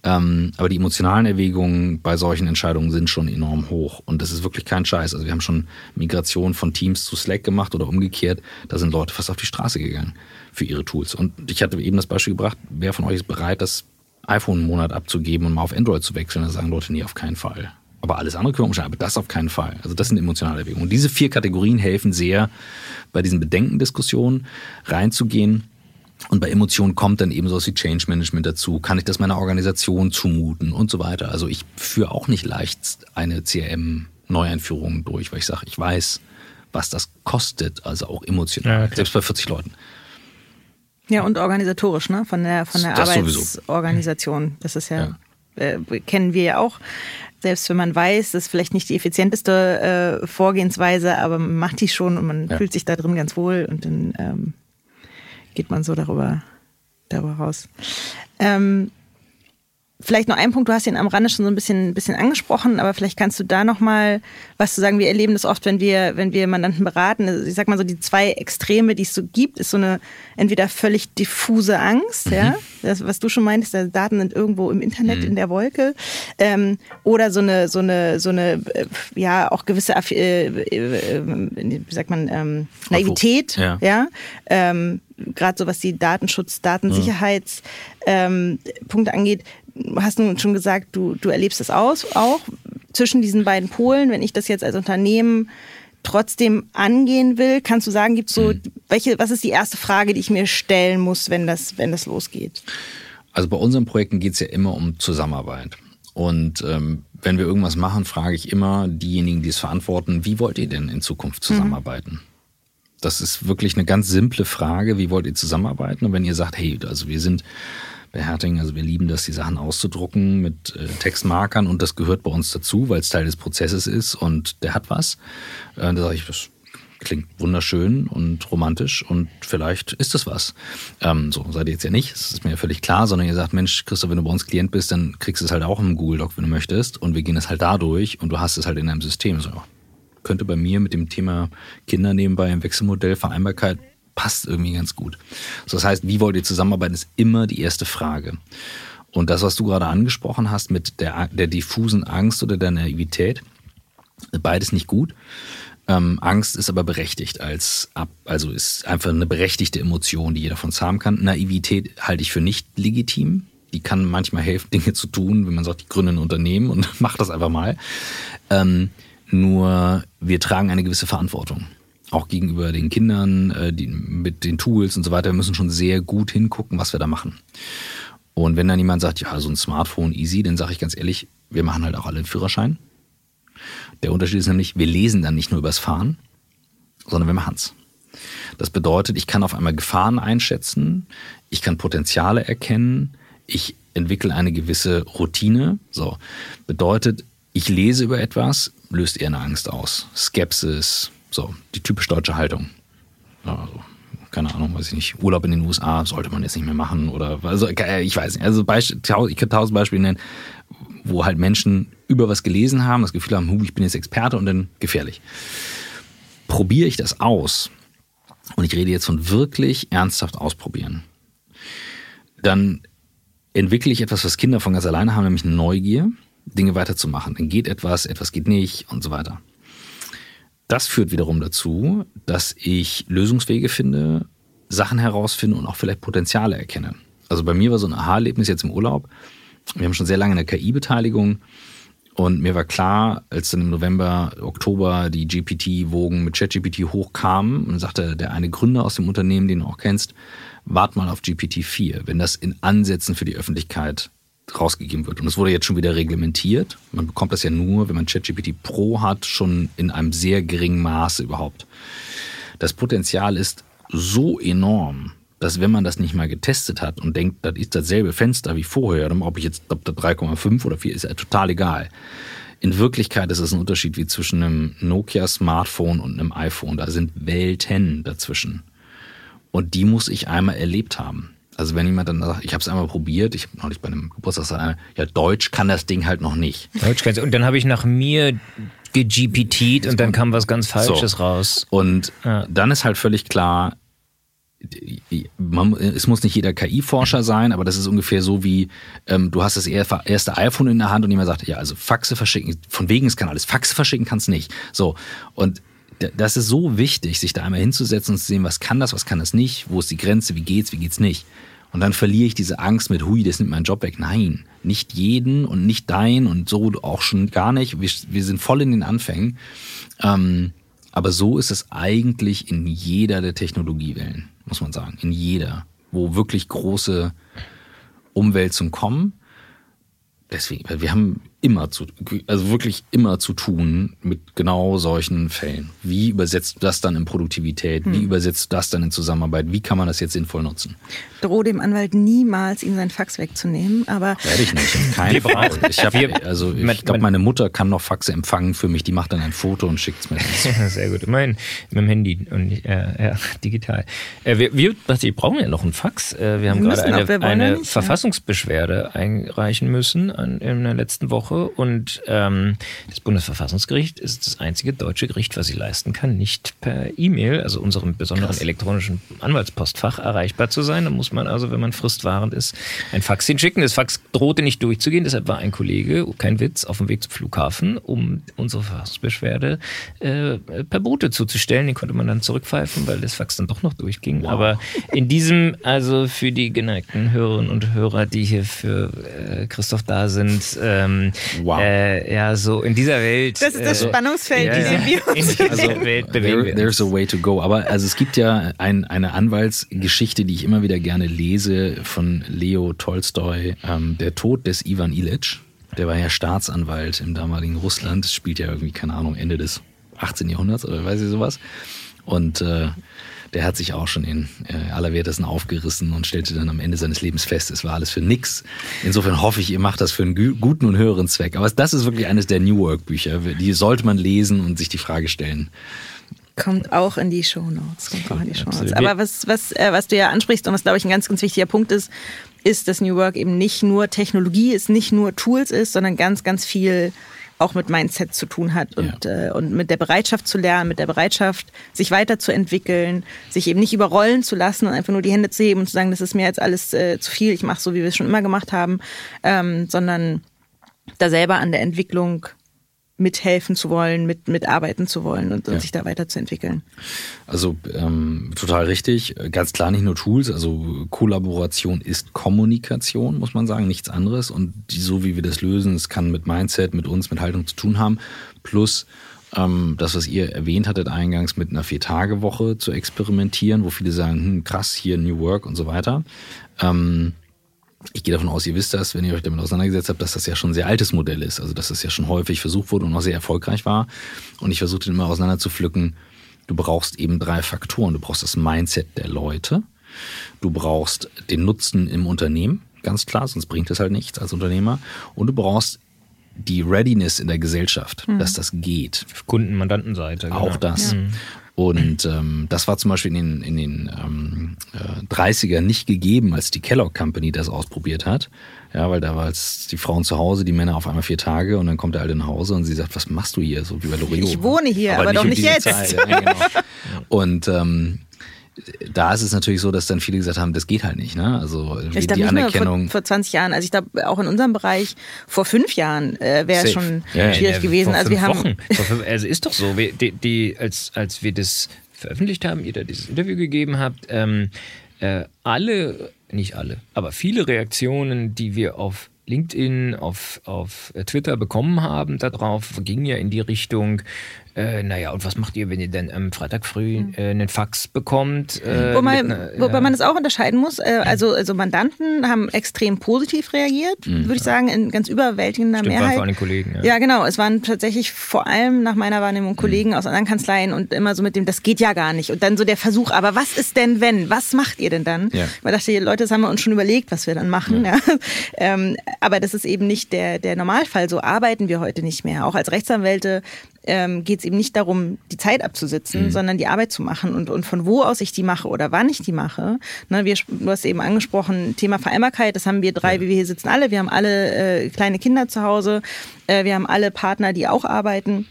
Ähm, aber die emotionalen Erwägungen bei solchen Entscheidungen sind schon enorm hoch. Und das ist wirklich kein Scheiß. Also wir haben schon Migration von Teams zu Slack gemacht oder umgekehrt. Da sind Leute fast auf die Straße gegangen für ihre Tools. Und ich hatte eben das Beispiel gebracht, wer von euch ist bereit, das iPhone einen Monat abzugeben und mal auf Android zu wechseln? Da sagen Leute, nee, auf keinen Fall. Aber alles andere können wir umstellen, aber das auf keinen Fall. Also das sind emotionale Erwägungen. Und diese vier Kategorien helfen sehr, bei diesen Bedenkendiskussionen reinzugehen. Und bei Emotionen kommt dann eben sowas wie Change Management dazu. Kann ich das meiner Organisation zumuten und so weiter. Also ich führe auch nicht leicht eine CRM-Neueinführung durch, weil ich sage, ich weiß, was das kostet, also auch emotional, ja, selbst bei 40 Leuten. Ja, und organisatorisch, ne? Von der, von der das Arbeitsorganisation. Sowieso. Das ist ja, ja. Äh, kennen wir ja auch selbst wenn man weiß, das ist vielleicht nicht die effizienteste äh, Vorgehensweise, aber man macht die schon und man ja. fühlt sich da drin ganz wohl und dann ähm, geht man so darüber, darüber raus. Ähm, Vielleicht noch ein Punkt, du hast ihn am Rande schon so ein bisschen, ein bisschen angesprochen, aber vielleicht kannst du da noch mal was zu sagen. Wir erleben das oft, wenn wir, wenn wir Mandanten beraten. Also ich sag mal so, die zwei Extreme, die es so gibt, ist so eine entweder völlig diffuse Angst, mhm. ja, das, was du schon meintest, die Daten sind irgendwo im Internet mhm. in der Wolke, ähm, oder so eine, so eine, so eine, äh, ja, auch gewisse, äh, äh, wie sagt man, ähm, Naivität, ja, ja ähm, gerade so was die Datenschutz, Datensicherheitspunkte ähm, angeht hast du schon gesagt, du, du erlebst es aus, auch zwischen diesen beiden Polen. Wenn ich das jetzt als Unternehmen trotzdem angehen will, kannst du sagen, gibt so, mhm. welche, was ist die erste Frage, die ich mir stellen muss, wenn das, wenn das losgeht? Also bei unseren Projekten geht es ja immer um Zusammenarbeit. Und ähm, wenn wir irgendwas machen, frage ich immer diejenigen, die es verantworten, wie wollt ihr denn in Zukunft mhm. zusammenarbeiten? Mhm. Das ist wirklich eine ganz simple Frage, wie wollt ihr zusammenarbeiten? Und wenn ihr sagt, hey, also wir sind bei Herting. Also wir lieben das, die Sachen auszudrucken mit äh, Textmarkern und das gehört bei uns dazu, weil es Teil des Prozesses ist und der hat was. Äh, da sage ich, das klingt wunderschön und romantisch und vielleicht ist das was. Ähm, so seid ihr jetzt ja nicht, das ist mir ja völlig klar, sondern ihr sagt, Mensch, Christoph, wenn du bei uns Klient bist, dann kriegst du es halt auch im Google Doc, wenn du möchtest und wir gehen es halt da durch und du hast es halt in deinem System. So, könnte bei mir mit dem Thema Kinder nebenbei im Wechselmodell Vereinbarkeit passt irgendwie ganz gut. So, das heißt, wie wollt ihr zusammenarbeiten, ist immer die erste Frage. Und das, was du gerade angesprochen hast mit der, der diffusen Angst oder der Naivität, beides nicht gut. Ähm, Angst ist aber berechtigt als ab, also ist einfach eine berechtigte Emotion, die jeder von uns haben kann. Naivität halte ich für nicht legitim. Die kann manchmal helfen, Dinge zu tun, wenn man sagt, ich gründe ein Unternehmen und macht das einfach mal. Ähm, nur wir tragen eine gewisse Verantwortung auch gegenüber den Kindern, äh, die, mit den Tools und so weiter, wir müssen schon sehr gut hingucken, was wir da machen. Und wenn dann jemand sagt, ja, so ein Smartphone easy, dann sage ich ganz ehrlich, wir machen halt auch alle einen Führerschein. Der Unterschied ist nämlich, wir lesen dann nicht nur übers Fahren, sondern wir machen es. Das bedeutet, ich kann auf einmal Gefahren einschätzen, ich kann Potenziale erkennen, ich entwickle eine gewisse Routine. So bedeutet, ich lese über etwas, löst eher eine Angst aus, Skepsis, so, die typisch deutsche Haltung. Also, keine Ahnung, weiß ich nicht, Urlaub in den USA sollte man jetzt nicht mehr machen oder, also, äh, ich weiß nicht. Also, ich könnte tausend Beispiele nennen, wo halt Menschen über was gelesen haben, das Gefühl haben, ich bin jetzt Experte und dann gefährlich. Probiere ich das aus, und ich rede jetzt von wirklich ernsthaft ausprobieren, dann entwickle ich etwas, was Kinder von ganz alleine haben, nämlich Neugier, Dinge weiterzumachen. Dann geht etwas, etwas geht nicht und so weiter. Das führt wiederum dazu, dass ich Lösungswege finde, Sachen herausfinde und auch vielleicht Potenziale erkenne. Also bei mir war so ein Aha-Erlebnis jetzt im Urlaub. Wir haben schon sehr lange eine KI-Beteiligung und mir war klar, als dann im November, Oktober die GPT-Wogen mit ChatGPT hochkamen und sagte der eine Gründer aus dem Unternehmen, den du auch kennst, wart mal auf GPT-4. Wenn das in Ansätzen für die Öffentlichkeit rausgegeben wird. Und es wurde jetzt schon wieder reglementiert. Man bekommt das ja nur, wenn man ChatGPT Pro hat, schon in einem sehr geringen Maße überhaupt. Das Potenzial ist so enorm, dass wenn man das nicht mal getestet hat und denkt, das ist dasselbe Fenster wie vorher, ob ich jetzt ob das 3,5 oder 4 ist ja total egal. In Wirklichkeit ist es ein Unterschied wie zwischen einem Nokia-Smartphone und einem iPhone. Da sind Welten dazwischen. Und die muss ich einmal erlebt haben. Also wenn jemand dann sagt, ich habe es einmal probiert, ich habe neulich bei einem Geburtstag gesagt, ja, Deutsch kann das Ding halt noch nicht. Deutsch kannst Und dann habe ich nach mir gegptet und dann kam was ganz Falsches So. raus. Und Ja. dann ist halt völlig klar, man, es muss nicht jeder KI-Forscher sein, aber das ist ungefähr so wie, ähm, du hast das er- erste iPhone in der Hand und jemand sagt, ja, also Faxe verschicken, von wegen es kann alles, Faxe verschicken kann es nicht. So, und das ist so wichtig, sich da einmal hinzusetzen und zu sehen, was kann das, was kann das nicht, wo ist die Grenze, wie geht's, wie geht's nicht. Und dann verliere ich diese Angst mit, hui, das nimmt meinen Job weg. Nein, nicht jeden und nicht dein und so auch schon gar nicht. Wir, wir sind voll in den Anfängen. Ähm, aber so ist es eigentlich in jeder der Technologiewellen, muss man sagen. In jeder, wo wirklich große Umwälzungen kommen. Deswegen, wir haben immer zu, also wirklich immer zu tun mit genau solchen Fällen. Wie übersetzt du das dann in Produktivität? Wie übersetzt du das dann in Zusammenarbeit? Wie kann man das jetzt sinnvoll nutzen? Droh dem Anwalt niemals, ihm sein Fax wegzunehmen, aber Werde ich nicht. Keinen Fall. Ich habe, Wir- also ich glaube, meine Mutter kann noch Faxe empfangen für mich. Die macht dann ein Foto und schickt es mir. Sehr gut. Immerhin mit dem Handy und äh, ja, digital. Äh, wir, wir, wir brauchen ja noch einen Fax. Äh, wir haben Wir gerade eine, eine nicht, ja. Verfassungsbeschwerde einreichen müssen an, in der letzten Woche und ähm, das Bundesverfassungsgericht ist das einzige deutsche Gericht, was sie leisten kann, nicht per E-Mail, also unserem besonderen elektronischen Anwaltspostfach erreichbar zu sein. Da muss man also, wenn man fristwahrend ist, ein Fax hinschicken. Das Fax drohte nicht durchzugehen, deshalb war ein Kollege, kein Witz, auf dem Weg zum Flughafen, um unsere Verfassungsbeschwerde äh, per Bote zuzustellen. Den konnte man dann zurückpfeifen, weil das Fax dann doch noch durchging. Aber in diesem, also für die geneigten Hörerinnen und Hörer, die hier für äh, Christoph da sind, ähm, Wow. äh, ja, so in dieser Welt. das ist das äh, Spannungsfeld, ja, in ja. wir In uns dieser Also, Welt bewegen there, there's a way to go. Aber also es gibt ja ein, eine Anwaltsgeschichte, die ich immer wieder gerne lese von Leo Tolstoi, ähm, der Tod des Ivan Illich. Der war ja Staatsanwalt im damaligen Russland. Das spielt ja irgendwie, keine Ahnung, Ende des 18. Jahrhunderts oder weiß ich sowas. Und äh, der hat sich auch schon in äh, allerwertesten aufgerissen und stellte dann am Ende seines Lebens fest, es war alles für nix. Insofern hoffe ich, ihr macht das für einen guten und höheren Zweck. Aber das ist wirklich eines der New Work Bücher. Die sollte man lesen und sich die Frage stellen. Kommt auch in die Shownotes. Kommt auch in die Shownotes. Aber was, was, äh, was du ja ansprichst und was, glaube ich, ein ganz, ganz wichtiger Punkt ist, ist, dass New Work eben nicht nur Technologie ist, nicht nur Tools ist, sondern ganz, ganz viel auch mit Mindset zu tun hat und, äh, und mit der Bereitschaft zu lernen, mit der Bereitschaft, sich weiterzuentwickeln, sich eben nicht überrollen zu lassen und einfach nur die Hände zu heben und zu sagen, das ist mir jetzt alles äh, zu viel, ich mache so, wie wir es schon immer gemacht haben, ähm, sondern da selber an der Entwicklung mithelfen zu wollen, mit, mitarbeiten zu wollen und, und Ja. sich da weiterzuentwickeln. Also ähm, total richtig. Ganz klar nicht nur Tools, also Kollaboration ist Kommunikation, muss man sagen, nichts anderes. Und die, so wie wir das lösen, es kann mit Mindset, mit uns, mit Haltung zu tun haben. Plus ähm, das, was ihr erwähnt hattet eingangs, mit einer Vier-Tage-Woche zu experimentieren, wo viele sagen, hm, krass, hier New Work und so weiter. Ähm, ich gehe davon aus, ihr wisst das, wenn ihr euch damit auseinandergesetzt habt, dass das ja schon ein sehr altes Modell ist. Also dass das ja schon häufig versucht wurde und auch sehr erfolgreich war. Und ich versuchte immer auseinander zu pflücken, du brauchst eben drei Faktoren. Du brauchst das Mindset der Leute, du brauchst den Nutzen im Unternehmen, ganz klar, sonst bringt es halt nichts als Unternehmer. Und du brauchst die Readiness in der Gesellschaft, dass das geht. Kunden, Mandantenseite. Genau. Auch das. Und ähm, das war zum Beispiel in den, in den ähm, äh, 30er nicht gegeben, als die Kellogg Company das ausprobiert hat. Ja, weil da war jetzt die Frauen zu Hause, die Männer auf einmal vier Tage und dann kommt der Alte nach Hause und sie sagt, was machst du hier? So wie bei Loreo. Ich wohne hier, aber doch um nicht diese jetzt. Zeit. Ja, genau. Und ähm, da ist es natürlich so, dass dann viele gesagt haben, das geht halt nicht. Ne? Also Ich glaube die Anerkennung. vor, vor 20 Jahren, also ich glaube auch in unserem Bereich vor fünf Jahren äh, wäre es schon Ja, schwierig Ja, gewesen. vor Also wir fünf haben fünf, also ist doch so, wir, die, die, als, als wir das veröffentlicht haben, ihr da dieses Interview gegeben habt, ähm, äh, alle, nicht alle, aber viele Reaktionen, die wir auf LinkedIn, auf, auf äh, Twitter bekommen haben darauf, gingen ja in die Richtung, Äh, naja, und was macht ihr, wenn ihr dann am Freitag früh äh, einen Fax bekommt? Äh, wobei, einer, wobei man es auch unterscheiden muss. Äh, also, also Mandanten haben extrem positiv reagiert, mhm. würde ich sagen, in ganz überwältigender Stimmt, Mehrheit. Waren vor allem Kollegen. Ja. ja. genau. Es waren tatsächlich vor allem nach meiner Wahrnehmung Kollegen mhm. aus anderen Kanzleien und immer so mit dem, das geht ja gar nicht. Und dann so der Versuch, aber was ist denn wenn? Was macht ihr denn dann? Ja. Man dachte, Leute, das haben wir uns schon überlegt, was wir dann machen. Ja. ja. Ähm, aber das ist eben nicht der, der Normalfall. So arbeiten wir heute nicht mehr. Auch als Rechtsanwälte ähm, geht es eben nicht darum, die Zeit abzusitzen, mhm. sondern die Arbeit zu machen und, und von wo aus ich die mache oder wann ich die mache. Ne, wir, du hast eben angesprochen, Thema Vereinbarkeit, das haben wir drei, ja. wie wir hier sitzen, alle. Wir haben alle äh, kleine Kinder zu Hause, äh, wir haben alle Partner, die auch arbeiten.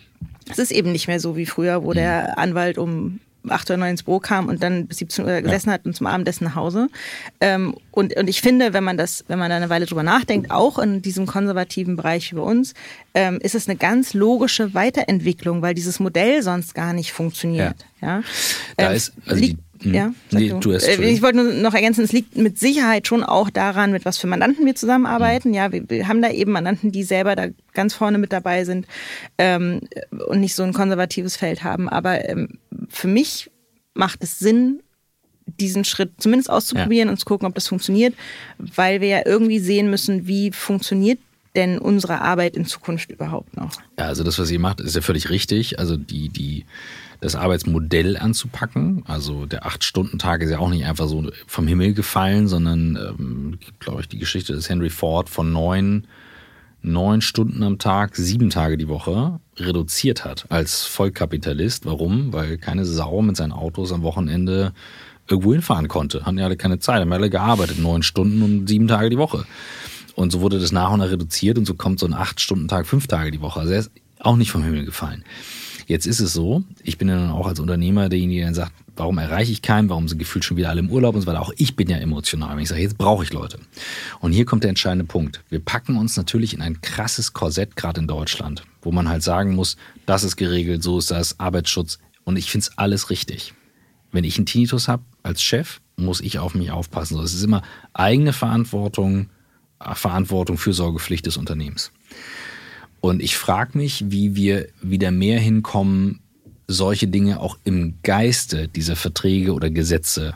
Es ist eben nicht mehr so wie früher, wo mhm. der Anwalt um 8 oder 9 ins Büro kam und dann bis 17 Uhr gesessen ja. hat und zum Abendessen nach Hause. Ähm, und, und ich finde, wenn man das, wenn man da eine Weile drüber nachdenkt, auch in diesem konservativen Bereich wie bei uns, ähm, ist es eine ganz logische Weiterentwicklung, weil dieses Modell sonst gar nicht funktioniert. Ja. ja? Da ähm, ist, also die. Ja, nee, du. du äh, ich wollte nur noch ergänzen, es liegt mit Sicherheit schon auch daran, mit was für Mandanten wir zusammenarbeiten. Mhm. Ja, wir, wir, haben da eben Mandanten, die selber da ganz vorne mit dabei sind ähm, und nicht so ein konservatives Feld haben. Aber ähm, für mich macht es Sinn, diesen Schritt zumindest auszuprobieren ja. und zu gucken, ob das funktioniert, weil wir ja irgendwie sehen müssen, wie funktioniert denn unsere Arbeit in Zukunft überhaupt noch? Ja, also das, was ihr macht, ist ja völlig richtig. Also die, die das Arbeitsmodell anzupacken. Also der Acht-Stunden-Tag ist ja auch nicht einfach so vom Himmel gefallen, sondern, ähm, glaube ich, die Geschichte des Henry Ford von neun, neun Stunden am Tag, sieben Tage die Woche reduziert hat als Vollkapitalist. Warum? Weil keine Sau mit seinen Autos am Wochenende irgendwo hinfahren konnte. Hatten ja alle keine Zeit, haben alle gearbeitet, neun Stunden und sieben Tage die Woche. Und so wurde das nach und nach reduziert und so kommt so ein Acht-Stunden-Tag fünf Tage die Woche. Also er ist auch nicht vom Himmel gefallen. Jetzt ist es so, ich bin ja dann auch als Unternehmer derjenige, der sagt, warum erreiche ich keinen, warum sind gefühlt schon wieder alle im Urlaub und so weiter. Auch ich bin ja emotional. Wenn ich sage, jetzt brauche ich Leute. Und hier kommt der entscheidende Punkt. Wir packen uns natürlich in ein krasses Korsett, gerade in Deutschland, wo man halt sagen muss, das ist geregelt, so ist das, Arbeitsschutz. Und ich finde es alles richtig. Wenn ich einen Tinnitus habe als Chef, muss ich auf mich aufpassen. Es ist immer eigene Verantwortung, Verantwortung, Fürsorgepflicht des Unternehmens. Und ich frage mich, wie wir wieder mehr hinkommen, solche Dinge auch im Geiste dieser Verträge oder Gesetze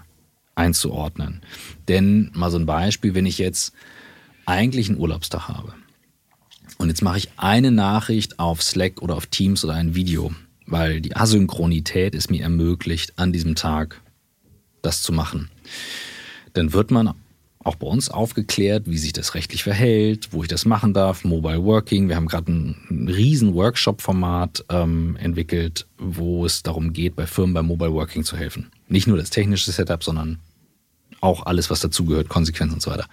einzuordnen. Denn mal so ein Beispiel, wenn ich jetzt eigentlich einen Urlaubstag habe und jetzt mache ich eine Nachricht auf Slack oder auf Teams oder ein Video, weil die Asynchronität es mir ermöglicht, an diesem Tag das zu machen, dann wird man auch bei uns aufgeklärt, wie sich das rechtlich verhält, wo ich das machen darf, Mobile Working. Wir haben gerade ein, ein riesen Workshop-Format ähm, entwickelt, wo es darum geht, bei Firmen beim Mobile Working zu helfen. Nicht nur das technische Setup, sondern auch alles, was dazugehört, Konsequenzen und so weiter.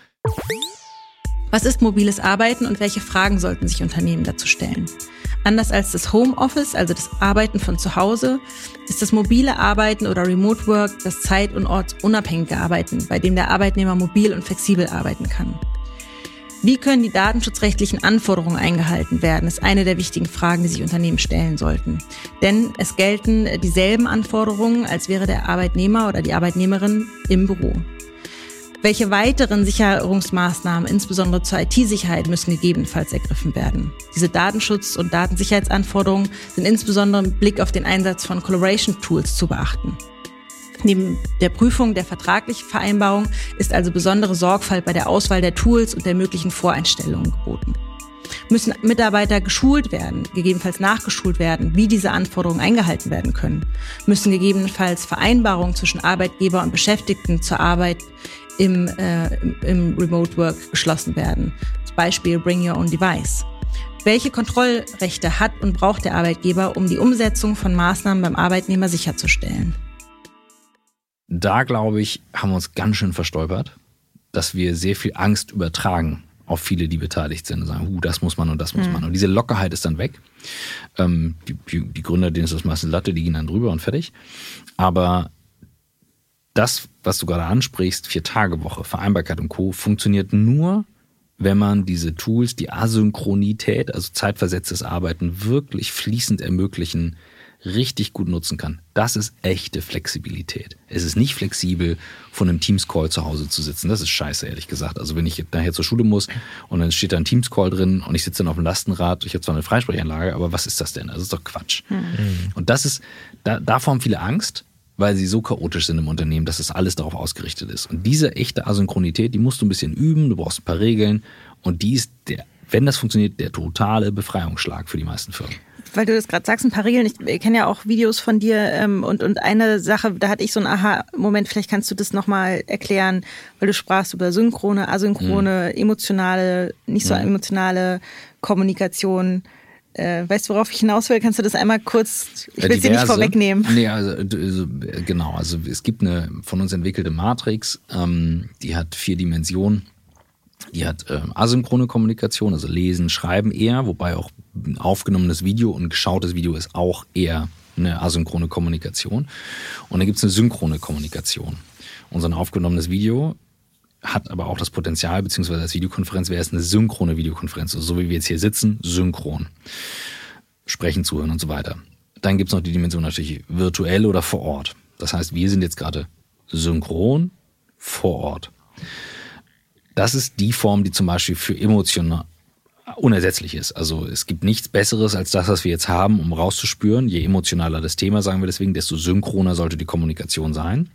Was ist mobiles Arbeiten und welche Fragen sollten sich Unternehmen dazu stellen? Anders als das Homeoffice, also das Arbeiten von zu Hause, ist das mobile Arbeiten oder Remote Work das zeit- und ortsunabhängige Arbeiten, bei dem der Arbeitnehmer mobil und flexibel arbeiten kann. Wie können die datenschutzrechtlichen Anforderungen eingehalten werden, ist eine der wichtigen Fragen, die sich Unternehmen stellen sollten. Denn es gelten dieselben Anforderungen, als wäre der Arbeitnehmer oder die Arbeitnehmerin im Büro. Welche weiteren Sicherungsmaßnahmen, insbesondere zur IT-Sicherheit, müssen gegebenenfalls ergriffen werden? Diese Datenschutz- und Datensicherheitsanforderungen sind insbesondere im Blick auf den Einsatz von Collaboration-Tools zu beachten. Neben der Prüfung der vertraglichen Vereinbarung ist also besondere Sorgfalt bei der Auswahl der Tools und der möglichen Voreinstellungen geboten. Müssen Mitarbeiter geschult werden, gegebenenfalls nachgeschult werden, wie diese Anforderungen eingehalten werden können? Müssen gegebenenfalls Vereinbarungen zwischen Arbeitgeber und Beschäftigten zur Arbeit im, äh, im Remote Work geschlossen werden. Zum Beispiel Bring Your Own Device. Welche Kontrollrechte hat und braucht der Arbeitgeber, um die Umsetzung von Maßnahmen beim Arbeitnehmer sicherzustellen? Da, glaube ich, haben wir uns ganz schön verstolpert, dass wir sehr viel Angst übertragen auf viele, die beteiligt sind und sagen, uh, das muss man und das muss mhm. man. Und diese Lockerheit ist dann weg. Ähm, die, die Gründer, denen ist das meistens Latte, die gehen dann drüber und fertig. Aber das, was du gerade ansprichst, Vier-Tage-Woche, Vereinbarkeit und Co., funktioniert nur, wenn man diese Tools, die Asynchronität, also zeitversetztes Arbeiten, wirklich fließend ermöglichen, richtig gut nutzen kann. Das ist echte Flexibilität. Es ist nicht flexibel, von einem Teams-Call zu Hause zu sitzen. Das ist scheiße, ehrlich gesagt. Also wenn ich nachher zur Schule muss und dann steht da ein Teams-Call drin und ich sitze dann auf dem Lastenrad, ich habe zwar eine Freisprechanlage, aber was ist das denn? Das ist doch Quatsch. Mhm. Und das ist, da, davor haben viele Angst, weil sie so chaotisch sind im Unternehmen, dass das alles darauf ausgerichtet ist. Und diese echte Asynchronität, die musst du ein bisschen üben, du brauchst ein paar Regeln und die ist der, wenn das funktioniert, der totale Befreiungsschlag für die meisten Firmen weil du das gerade sagst, ein paar Regeln. Ich kenne ja auch Videos von dir ähm, und, und eine Sache, da hatte ich so einen Aha-Moment, vielleicht kannst du das nochmal erklären, weil du sprachst über synchrone, asynchrone, mhm. emotionale, nicht so mhm. emotionale Kommunikation. Äh, weißt du, worauf ich hinaus will? Kannst du das einmal kurz, ich will dir nicht vorwegnehmen. Nee, also, also, genau, also es gibt eine von uns entwickelte Matrix, ähm, die hat vier Dimensionen. Die hat äh, asynchrone Kommunikation, also lesen, schreiben eher, wobei auch aufgenommenes Video und geschautes Video ist auch eher eine asynchrone Kommunikation. Und dann gibt es eine synchrone Kommunikation. Und so ein aufgenommenes Video hat aber auch das Potenzial, beziehungsweise als Videokonferenz wäre es eine synchrone Videokonferenz, also so wie wir jetzt hier sitzen, synchron. Sprechen, zuhören und so weiter. Dann gibt es noch die Dimension natürlich virtuell oder vor Ort. Das heißt, wir sind jetzt gerade synchron vor Ort. Das ist die Form, die zum Beispiel für emotional unersetzlich ist. Also es gibt nichts Besseres als das, was wir jetzt haben, um rauszuspüren. Je emotionaler das Thema, sagen wir deswegen, desto synchroner sollte die Kommunikation sein.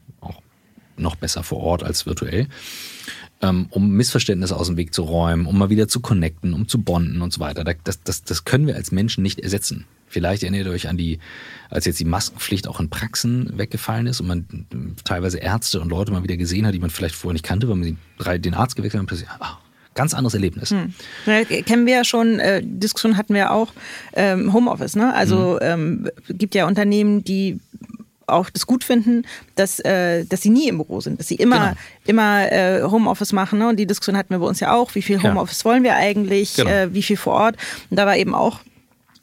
Noch besser vor Ort als virtuell. Ähm, um Missverständnisse aus dem Weg zu räumen, um mal wieder zu connecten, um zu bonden und so weiter. Das, das, das können wir als Menschen nicht ersetzen. Vielleicht erinnert ihr euch an die, als jetzt die Maskenpflicht auch in Praxen weggefallen ist und man teilweise Ärzte und Leute mal wieder gesehen hat, die man vielleicht vorher nicht kannte, weil man den Arzt gewechselt hat und plötzlich, ach, ganz anderes Erlebnis. Hm. Ja, kennen wir ja schon, äh, Diskussion hatten wir auch, ähm, Homeoffice, ne? Also mhm. ähm, gibt ja Unternehmen, die auch das gut finden, dass, äh, dass sie nie im Büro sind, dass sie immer, genau. immer äh, Homeoffice machen. Ne? Und die Diskussion hatten wir bei uns ja auch, wie viel Homeoffice ja. wollen wir eigentlich, genau. äh, wie viel vor Ort. Und da war eben auch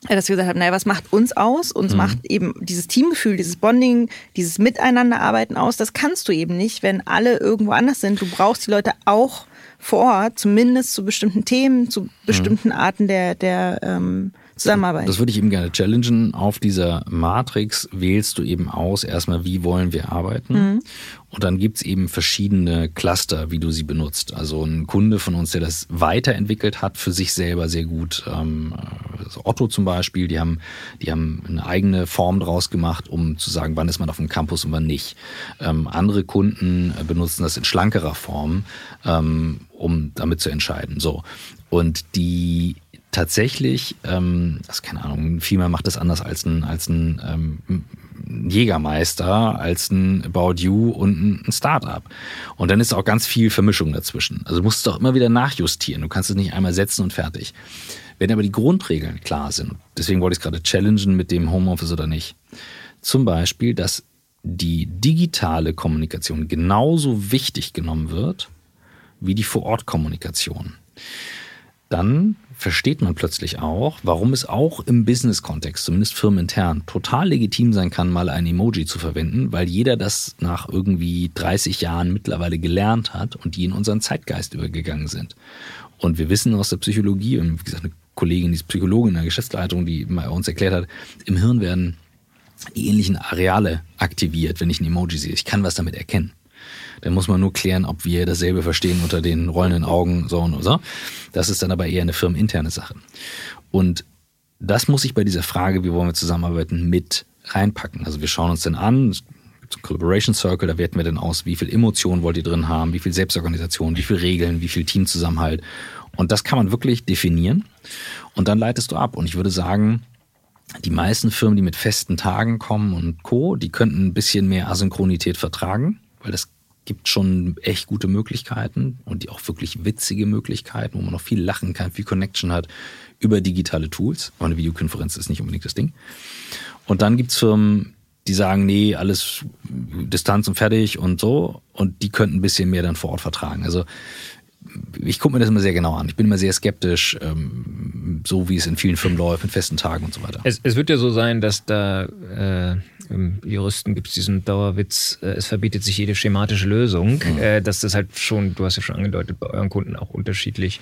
dass wir gesagt haben, naja, was macht uns aus? Uns mhm. macht eben dieses Teamgefühl, dieses Bonding, dieses Miteinanderarbeiten aus. Das kannst du eben nicht, wenn alle irgendwo anders sind. Du brauchst die Leute auch vor Ort, zumindest zu bestimmten Themen, zu bestimmten mhm. Arten der, der ähm, Zusammenarbeit. Das würde ich eben gerne challengen. Auf dieser Matrix wählst du eben aus, erstmal, wie wollen wir arbeiten. Mhm. Und dann gibt's eben verschiedene Cluster, wie du sie benutzt. Also ein Kunde von uns, der das weiterentwickelt hat, für sich selber sehr gut. Ähm, also Otto zum Beispiel, die haben, die haben eine eigene Form draus gemacht, um zu sagen, wann ist man auf dem Campus und wann nicht. Ähm, andere Kunden benutzen das in schlankerer Form, ähm, um damit zu entscheiden. So. Und die tatsächlich, ähm, das keine Ahnung, FIMA macht das anders als ein, als ein ähm, Jägermeister, als ein About You und ein Startup. Und dann ist auch ganz viel Vermischung dazwischen. Also du musst es auch immer wieder nachjustieren. Du kannst es nicht einmal setzen und fertig. Wenn aber die Grundregeln klar sind, deswegen wollte ich es gerade challengen mit dem Homeoffice oder nicht. Zum Beispiel, dass die digitale Kommunikation genauso wichtig genommen wird wie die Vor-Ort-Kommunikation. Dann versteht man plötzlich auch, warum es auch im Business-Kontext, zumindest firmenintern, total legitim sein kann, mal ein Emoji zu verwenden, weil jeder das nach irgendwie 30 Jahren mittlerweile gelernt hat und die in unseren Zeitgeist übergegangen sind. Und wir wissen aus der Psychologie, und wie gesagt, eine Kollegin, die ist Psychologin in der Geschäftsleitung, die uns erklärt hat, im Hirn werden die ähnlichen Areale aktiviert, wenn ich ein Emoji sehe. Ich kann was damit erkennen. Dann muss man nur klären, ob wir dasselbe verstehen unter den rollenden Augen, so und so. Das ist dann aber eher eine firmeninterne Sache. Und das muss ich bei dieser Frage, wie wollen wir zusammenarbeiten, mit reinpacken. Also wir schauen uns dann an, Collaboration Circle, da werten wir dann aus, wie viel Emotionen wollt ihr drin haben, wie viel Selbstorganisation, wie viel Regeln, wie viel Teamzusammenhalt. Und das kann man wirklich definieren. Und dann leitest du ab. Und ich würde sagen, die meisten Firmen, die mit festen Tagen kommen und Co., die könnten ein bisschen mehr Asynchronität vertragen, weil das gibt schon echt gute Möglichkeiten und die auch wirklich witzige Möglichkeiten, wo man noch viel lachen kann, viel Connection hat über digitale Tools. Aber eine Videokonferenz ist nicht unbedingt das Ding. Und dann gibt's Firmen, die sagen, nee, alles Distanz und fertig und so. Und die könnten ein bisschen mehr dann vor Ort vertragen. Also ich gucke mir das immer sehr genau an. Ich bin immer sehr skeptisch. Ähm, so wie es in vielen Firmen läuft, mit festen Tagen und so weiter. Es, es wird ja so sein, dass da äh, im Juristen gibt es diesen Dauerwitz, äh, es verbietet sich jede schematische Lösung, mhm. äh, dass das halt schon, du hast ja schon angedeutet, bei euren Kunden auch unterschiedlich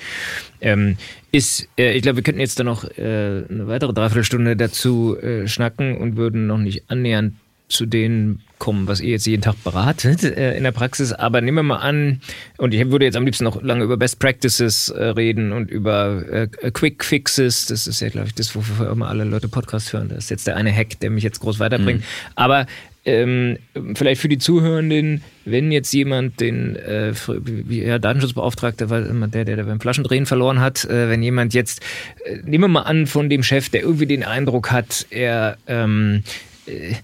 ähm, ist. Äh, ich glaube, wir könnten jetzt da noch äh, eine weitere Dreiviertelstunde dazu äh, schnacken und würden noch nicht annähernd zu den kommen, was ihr jetzt jeden Tag beratet äh, in der Praxis. Aber nehmen wir mal an, und ich würde jetzt am liebsten noch lange über Best Practices äh, reden und über äh, Quick Fixes. Das ist ja, glaube ich, das, wofür immer alle Leute Podcasts hören. Das ist jetzt der eine Hack, der mich jetzt groß weiterbringt. Mhm. Aber ähm, vielleicht für die Zuhörenden, wenn jetzt jemand den äh, ja, Datenschutzbeauftragter, weil immer der, der, der beim Flaschendrehen verloren hat, äh, wenn jemand jetzt, äh, nehmen wir mal an, von dem Chef, der irgendwie den Eindruck hat, er ähm, äh,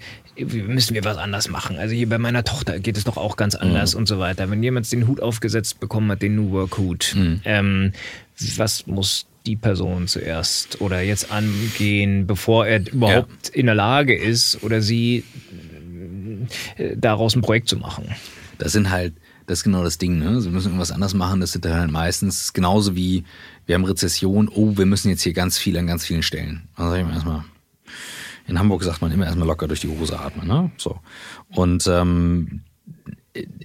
müssen wir was anders machen. Also hier bei meiner Tochter geht es doch auch ganz anders mhm. und so weiter. Wenn jemand den Hut aufgesetzt bekommen hat, den New Work Hut, mhm. ähm, was muss die Person zuerst oder jetzt angehen, bevor er überhaupt ja. in der Lage ist oder sie äh, daraus ein Projekt zu machen? Das sind halt, das ist genau das Ding, ne? Sie müssen irgendwas anders machen. Das sind dann halt meistens genauso wie wir haben Rezession, oh, wir müssen jetzt hier ganz viel an ganz vielen Stellen. Dann sage ich mir erstmal, in Hamburg sagt man immer erstmal locker durch die Hose atmen. Ne? So. Und ähm,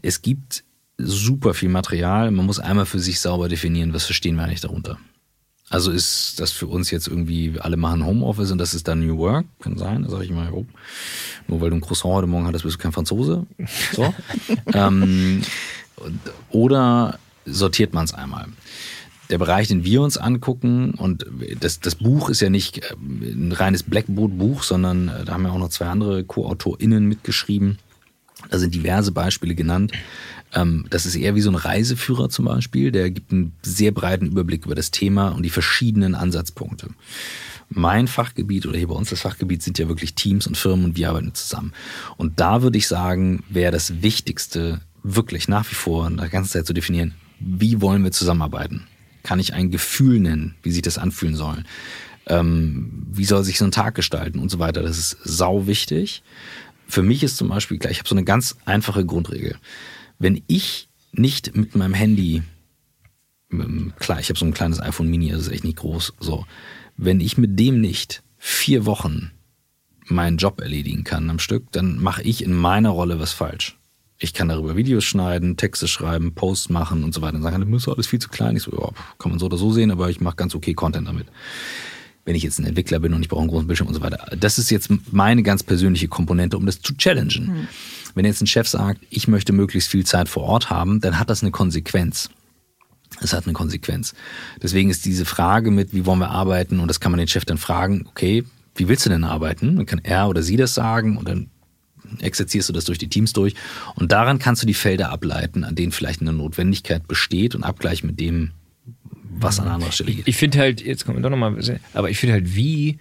es gibt super viel Material. Man muss einmal für sich sauber definieren, was verstehen wir eigentlich darunter. Also ist das für uns jetzt irgendwie, alle machen Homeoffice und das ist dann New Work? Kann sein. Da sage ich immer, oh, nur weil du ein Croissant heute Morgen hattest, bist du kein Franzose. So. ähm, oder sortiert man es einmal? Der Bereich, den wir uns angucken, und das, das Buch ist ja nicht äh, ein reines Blackboard-Buch, sondern äh, da haben ja auch noch zwei andere Co-AutorInnen mitgeschrieben. Da sind diverse Beispiele genannt. Ähm, das ist eher wie so ein Reiseführer zum Beispiel, der gibt einen sehr breiten Überblick über das Thema und die verschiedenen Ansatzpunkte. Mein Fachgebiet oder hier bei uns das Fachgebiet sind ja wirklich Teams und Firmen und wir arbeiten zusammen. Und da würde ich sagen, wäre das Wichtigste wirklich nach wie vor in der ganzen Zeit zu definieren, wie wollen wir zusammenarbeiten? Kann ich ein Gefühl nennen, wie sich das anfühlen soll. Ähm, wie soll sich so ein Tag gestalten und so weiter. Das ist sau wichtig. Für mich ist zum Beispiel, ich habe so eine ganz einfache Grundregel. Wenn ich nicht mit meinem Handy, klar, ich habe so ein kleines iPhone Mini, das ist echt nicht groß, so, wenn ich mit dem nicht vier Wochen meinen Job erledigen kann am Stück, dann mache ich in meiner Rolle was falsch ich kann darüber Videos schneiden, Texte schreiben, Posts machen und so weiter. Und sagen, das ist alles viel zu klein. Ich so, ja, kann man so oder so sehen, aber ich mache ganz okay Content damit. Wenn ich jetzt ein Entwickler bin und ich brauche einen großen Bildschirm und so weiter. Das ist jetzt meine ganz persönliche Komponente, um das zu challengen. Mhm. Wenn jetzt ein Chef sagt, ich möchte möglichst viel Zeit vor Ort haben, dann hat das eine Konsequenz. Es hat eine Konsequenz. Deswegen ist diese Frage mit, wie wollen wir arbeiten, und das kann man den Chef dann fragen, okay, wie willst du denn arbeiten? Dann kann er oder sie das sagen und dann exerzierst du das durch die Teams durch. Und daran kannst du die Felder ableiten, an denen vielleicht eine Notwendigkeit besteht und abgleichen mit dem, was an anderer Stelle geht. Ich, ich finde halt, jetzt kommen wir doch nochmal, aber ich finde halt, wie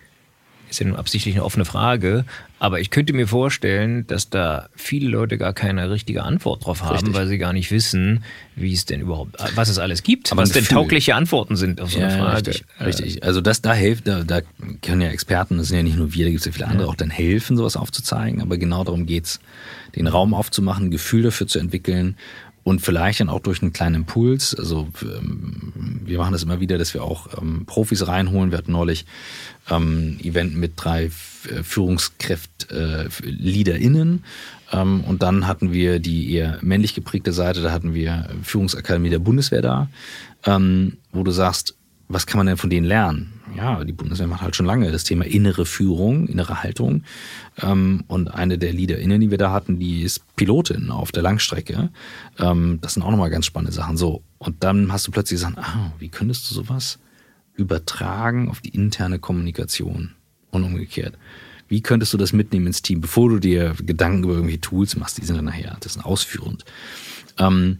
ist ja nun absichtlich eine offene Frage, aber ich könnte mir vorstellen, dass da viele Leute gar keine richtige Antwort drauf haben, Richtig. weil sie gar nicht wissen, wie es denn überhaupt, was es alles gibt, aber was denn taugliche Antworten sind auf so eine ja, Frage. Richtig, richtig. Also das da hilft, da, da können ja Experten, das sind ja nicht nur wir, da gibt es ja viele andere, ja. auch dann helfen, sowas aufzuzeigen, aber genau darum geht's, den Raum aufzumachen, ein Gefühl dafür zu entwickeln und vielleicht dann auch durch einen kleinen Impuls. Also ähm, wir machen das immer wieder, dass wir auch ähm, Profis reinholen. Wir hatten neulich ähm, Event mit drei äh, Führungskräft äh, LeaderInnen. Ähm, und dann hatten wir die eher männlich geprägte Seite, da hatten wir Führungsakademie der Bundeswehr da, ähm, wo du sagst, was kann man denn von denen lernen? Ja, die Bundeswehr macht halt schon lange das Thema innere Führung, innere Haltung. Ähm, und eine der LeaderInnen, die wir da hatten, die ist Pilotin auf der Langstrecke. Ähm, das sind auch nochmal ganz spannende Sachen. So. Und dann hast du plötzlich gesagt, ah, wie könntest du sowas übertragen auf die interne Kommunikation und umgekehrt. Wie könntest du das mitnehmen ins Team, bevor du dir Gedanken über irgendwelche Tools machst? Die sind dann nachher, das ist ausführend. Ähm,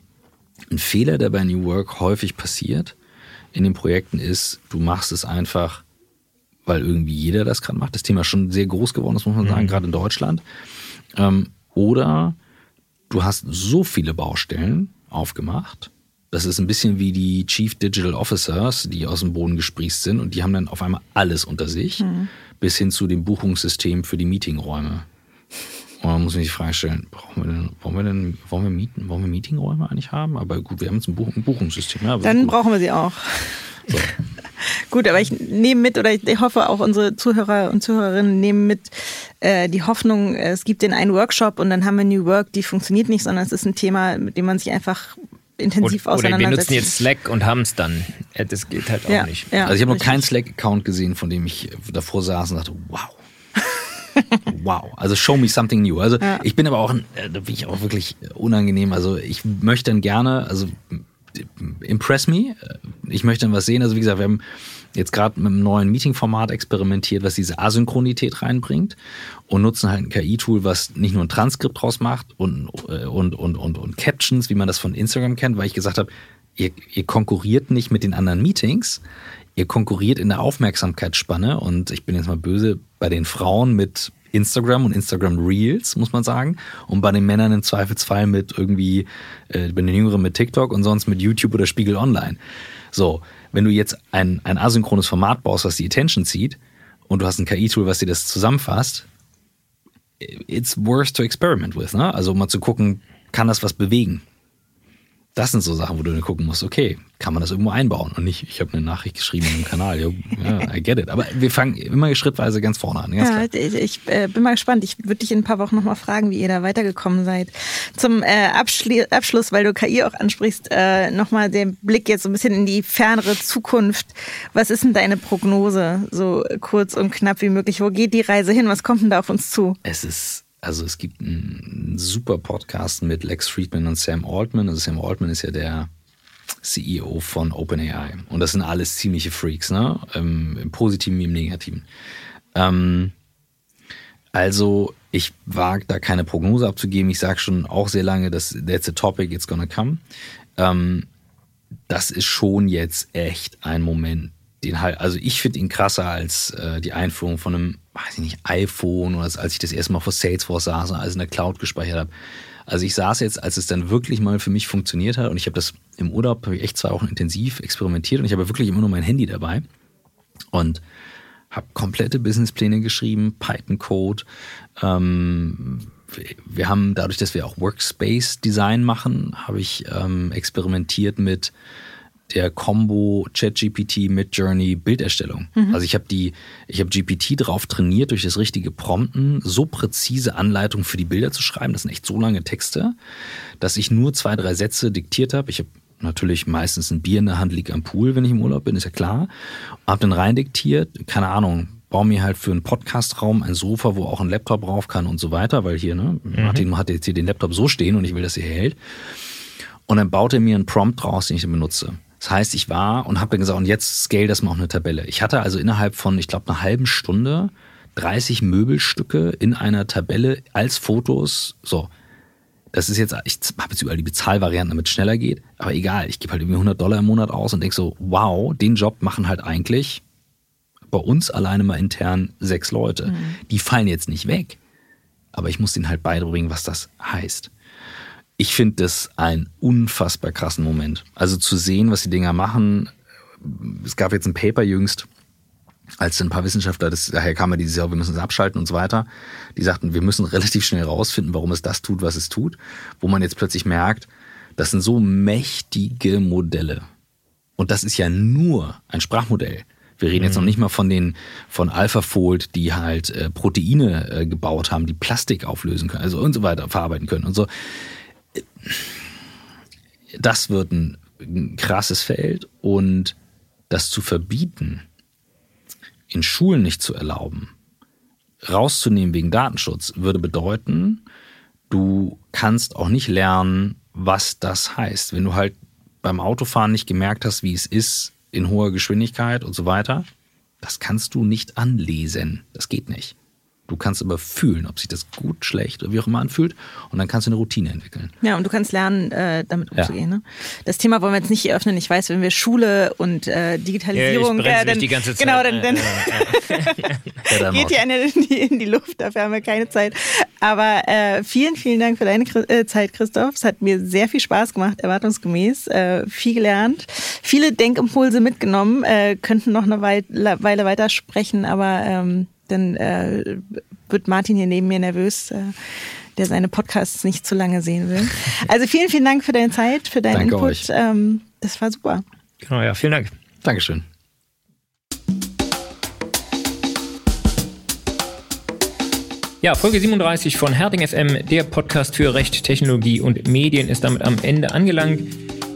ein Fehler, der bei New Work häufig passiert in den Projekten ist, du machst es einfach, weil irgendwie jeder das gerade macht. Das Thema ist schon sehr groß geworden, das muss man sagen, mhm. gerade in Deutschland. Ähm, oder du hast so viele Baustellen aufgemacht, das ist ein bisschen wie die Chief Digital Officers, die aus dem Boden gesprießt sind und die haben dann auf einmal alles unter sich, mhm. bis hin zu dem Buchungssystem für die Meetingräume. Und man muss sich die Frage stellen, brauchen wir denn, wollen wir denn, wollen wir Mieten, wollen wir Meetingräume eigentlich haben? Aber gut, wir haben jetzt ein, Buch, ein Buchungssystem. Ja, dann brauchen wir sie auch. So. Gut, aber ich nehme mit oder ich hoffe auch unsere Zuhörer und Zuhörerinnen nehmen mit äh, die Hoffnung, es gibt den einen Workshop und dann haben wir New Work, die funktioniert nicht, sondern es ist ein Thema, mit dem man sich einfach intensiv oder, auseinandersetzt. Oder wir nutzen jetzt Slack und haben es dann. Das geht halt auch Ja, nicht. ja. Also ich habe noch keinen Slack-Account gesehen, von dem ich davor saß und dachte, wow. Wow. Also show me something new. Also ich bin aber auch, äh, da bin ich auch wirklich unangenehm. Also ich möchte dann gerne, also impress me. Ich möchte dann was sehen. Also wie gesagt, wir haben jetzt gerade mit einem neuen Meeting-Format experimentiert, was diese Asynchronität reinbringt und nutzen halt ein KI-Tool, was nicht nur ein Transkript draus macht und, äh, und, und, und, und Captions, wie man das von Instagram kennt, weil ich gesagt habe, ihr, ihr konkurriert nicht mit den anderen Meetings, ihr konkurriert in der Aufmerksamkeitsspanne und ich bin jetzt mal böse bei den Frauen mit Instagram und Instagram Reels, muss man sagen, und bei den Männern im Zweifelsfall mit irgendwie, äh, bei den Jüngeren mit TikTok und sonst mit YouTube oder Spiegel Online. So, wenn du jetzt ein, ein asynchrones Format baust, was die Attention zieht, und du hast ein KI-Tool, was dir das zusammenfasst, it's worth to experiment with, ne? Also um mal zu gucken, kann das was bewegen? Das sind so Sachen, wo du dann gucken musst, okay, kann man das irgendwo einbauen? Und nicht, ich habe eine Nachricht geschrieben im Kanal, ja, I get it. Aber wir fangen immer schrittweise ganz vorne an. Ganz Ja, ich äh, bin mal gespannt. Ich würde dich in ein paar Wochen nochmal fragen, wie ihr da weitergekommen seid. Zum äh, Abschli Abschluss, weil du KI auch ansprichst, äh, nochmal den Blick jetzt so ein bisschen in die fernere Zukunft. Was ist denn deine Prognose, so kurz und knapp wie möglich? Wo geht die Reise hin? Was kommt denn da auf uns zu? Es ist, also es gibt einen super Podcast mit Lex Friedman und Sam Altman. Also Sam Altman ist ja der CEO von OpenAI. Und das sind alles ziemliche Freaks, ne? Im, im Positiven wie im Negativen. Ähm, also ich wage da keine Prognose abzugeben. Ich sage schon auch sehr lange, dass that's a topic, it's gonna come. Ähm, das ist schon jetzt echt ein Moment, den halt, also ich finde ihn krasser als äh, die Einführung von einem, weiß ich nicht, iPhone oder als, ich das erste Mal vor Salesforce saß und alles in der Cloud gespeichert habe. Also ich saß jetzt, als es dann wirklich mal für mich funktioniert hat und ich habe das im Urlaub hab ich echt zwei Wochen intensiv experimentiert und ich habe wirklich immer nur mein Handy dabei und habe komplette Businesspläne geschrieben, Python-Code. Ähm, wir- wir haben dadurch, dass wir auch Workspace-Design machen, habe ich ähm, experimentiert mit der Combo ChatGPT mit Journey Bilderstellung. Also ich habe die, ich habe GPT drauf trainiert, durch das richtige Prompten so präzise Anleitungen für die Bilder zu schreiben. Das sind echt so lange Texte, dass ich nur zwei, drei Sätze diktiert habe. Ich habe natürlich meistens ein Bier in der Hand, liege am Pool, wenn ich im Urlaub bin, ist ja klar. Habe dann rein diktiert, keine Ahnung, baue mir halt für einen Podcastraum ein Sofa, wo auch ein Laptop drauf kann und so weiter, weil hier, ne, Martin hat jetzt hier den Laptop so stehen und ich will, dass er hier hält. Und dann baut er mir einen Prompt draus, den ich dann benutze. Das heißt, ich war und habe dann gesagt, und jetzt scale das mal auf eine Tabelle. Ich hatte also innerhalb von, ich glaube, einer halben Stunde 30 Möbelstücke in einer Tabelle als Fotos. So, das ist jetzt, ich habe jetzt überall die Bezahlvarianten, damit es schneller geht, aber egal, ich gebe halt irgendwie 100 Dollar im Monat aus und denk so, wow, den Job machen halt eigentlich bei uns alleine mal intern sechs Leute. Die fallen jetzt nicht weg, aber ich muss denen halt beibringen, was das heißt. Ich finde das einen unfassbar krassen Moment. Also zu sehen, was die Dinger machen. Es gab jetzt ein Paper jüngst, als ein paar Wissenschaftler, das, daher kam ja dieses Jahr, wir müssen es abschalten und so weiter, die sagten, wir müssen relativ schnell rausfinden, warum es das tut, was es tut, wo man jetzt plötzlich merkt, das sind so mächtige Modelle. Und das ist ja nur ein Sprachmodell. Wir reden jetzt noch nicht mal von den von AlphaFold, die halt äh, Proteine äh, gebaut haben, die Plastik auflösen können, also und so weiter verarbeiten können und so. Das wird ein, krasses Feld und das zu verbieten, in Schulen nicht zu erlauben, rauszunehmen wegen Datenschutz, würde bedeuten, du kannst auch nicht lernen, was das heißt. Wenn du halt beim Autofahren nicht gemerkt hast, wie es ist in hoher Geschwindigkeit und so weiter, das kannst du nicht anlesen. Das geht nicht. Du kannst aber fühlen, ob sich das gut, schlecht oder wie auch immer anfühlt. Und dann kannst du eine Routine entwickeln. Ja, und du kannst lernen, äh, damit Ja. umzugehen. Ne? Das Thema wollen wir jetzt nicht hier öffnen. Ich weiß, wenn wir Schule und äh, Digitalisierung, Ja, ich mich dann, die ganze Zeit. genau, dann, dann Ja, dann geht die eine in die, in die Luft. Dafür haben wir keine Zeit. Aber äh, vielen, vielen Dank für deine äh, Zeit, Christoph. Es hat mir sehr viel Spaß gemacht, erwartungsgemäß. Äh, viel gelernt, viele Denkimpulse mitgenommen. Äh, könnten noch eine Wei- Weile weiter sprechen, aber ähm, dann äh, wird Martin hier neben mir nervös, äh, der seine Podcasts nicht zu lange sehen will. Also vielen, vielen Dank für deine Zeit, für deinen Danke Input. Ähm, das war super. Genau, ja, vielen Dank. Dankeschön. Ja, Folge 37 von Herding FM, der Podcast für Recht, Technologie und Medien, ist damit am Ende angelangt.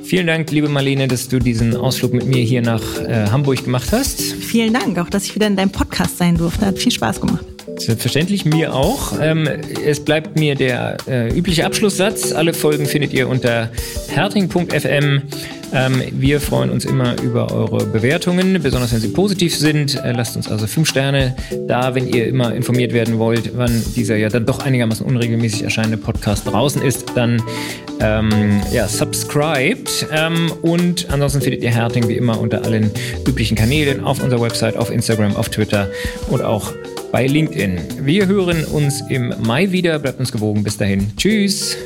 Vielen Dank, liebe Marlene, dass du diesen Ausflug mit mir hier nach äh, Hamburg gemacht hast. Vielen Dank, auch dass ich wieder in deinem Podcast sein durfte. Hat viel Spaß gemacht. Selbstverständlich mir auch. Ähm, es bleibt mir der äh, übliche Abschlusssatz. Alle Folgen findet ihr unter herting.fm. Ähm, wir freuen uns immer über eure Bewertungen, besonders wenn sie positiv sind. Äh, lasst uns also fünf Sterne da, wenn ihr immer informiert werden wollt, wann dieser ja dann doch einigermaßen unregelmäßig erscheinende Podcast draußen ist. Dann ähm, ja, subscribed. Ähm, und ansonsten findet ihr Herting wie immer unter allen üblichen Kanälen auf unserer Website, auf Instagram, auf Twitter und auch bei LinkedIn. Wir hören uns im Mai wieder. Bleibt uns gewogen. Bis dahin. Tschüss.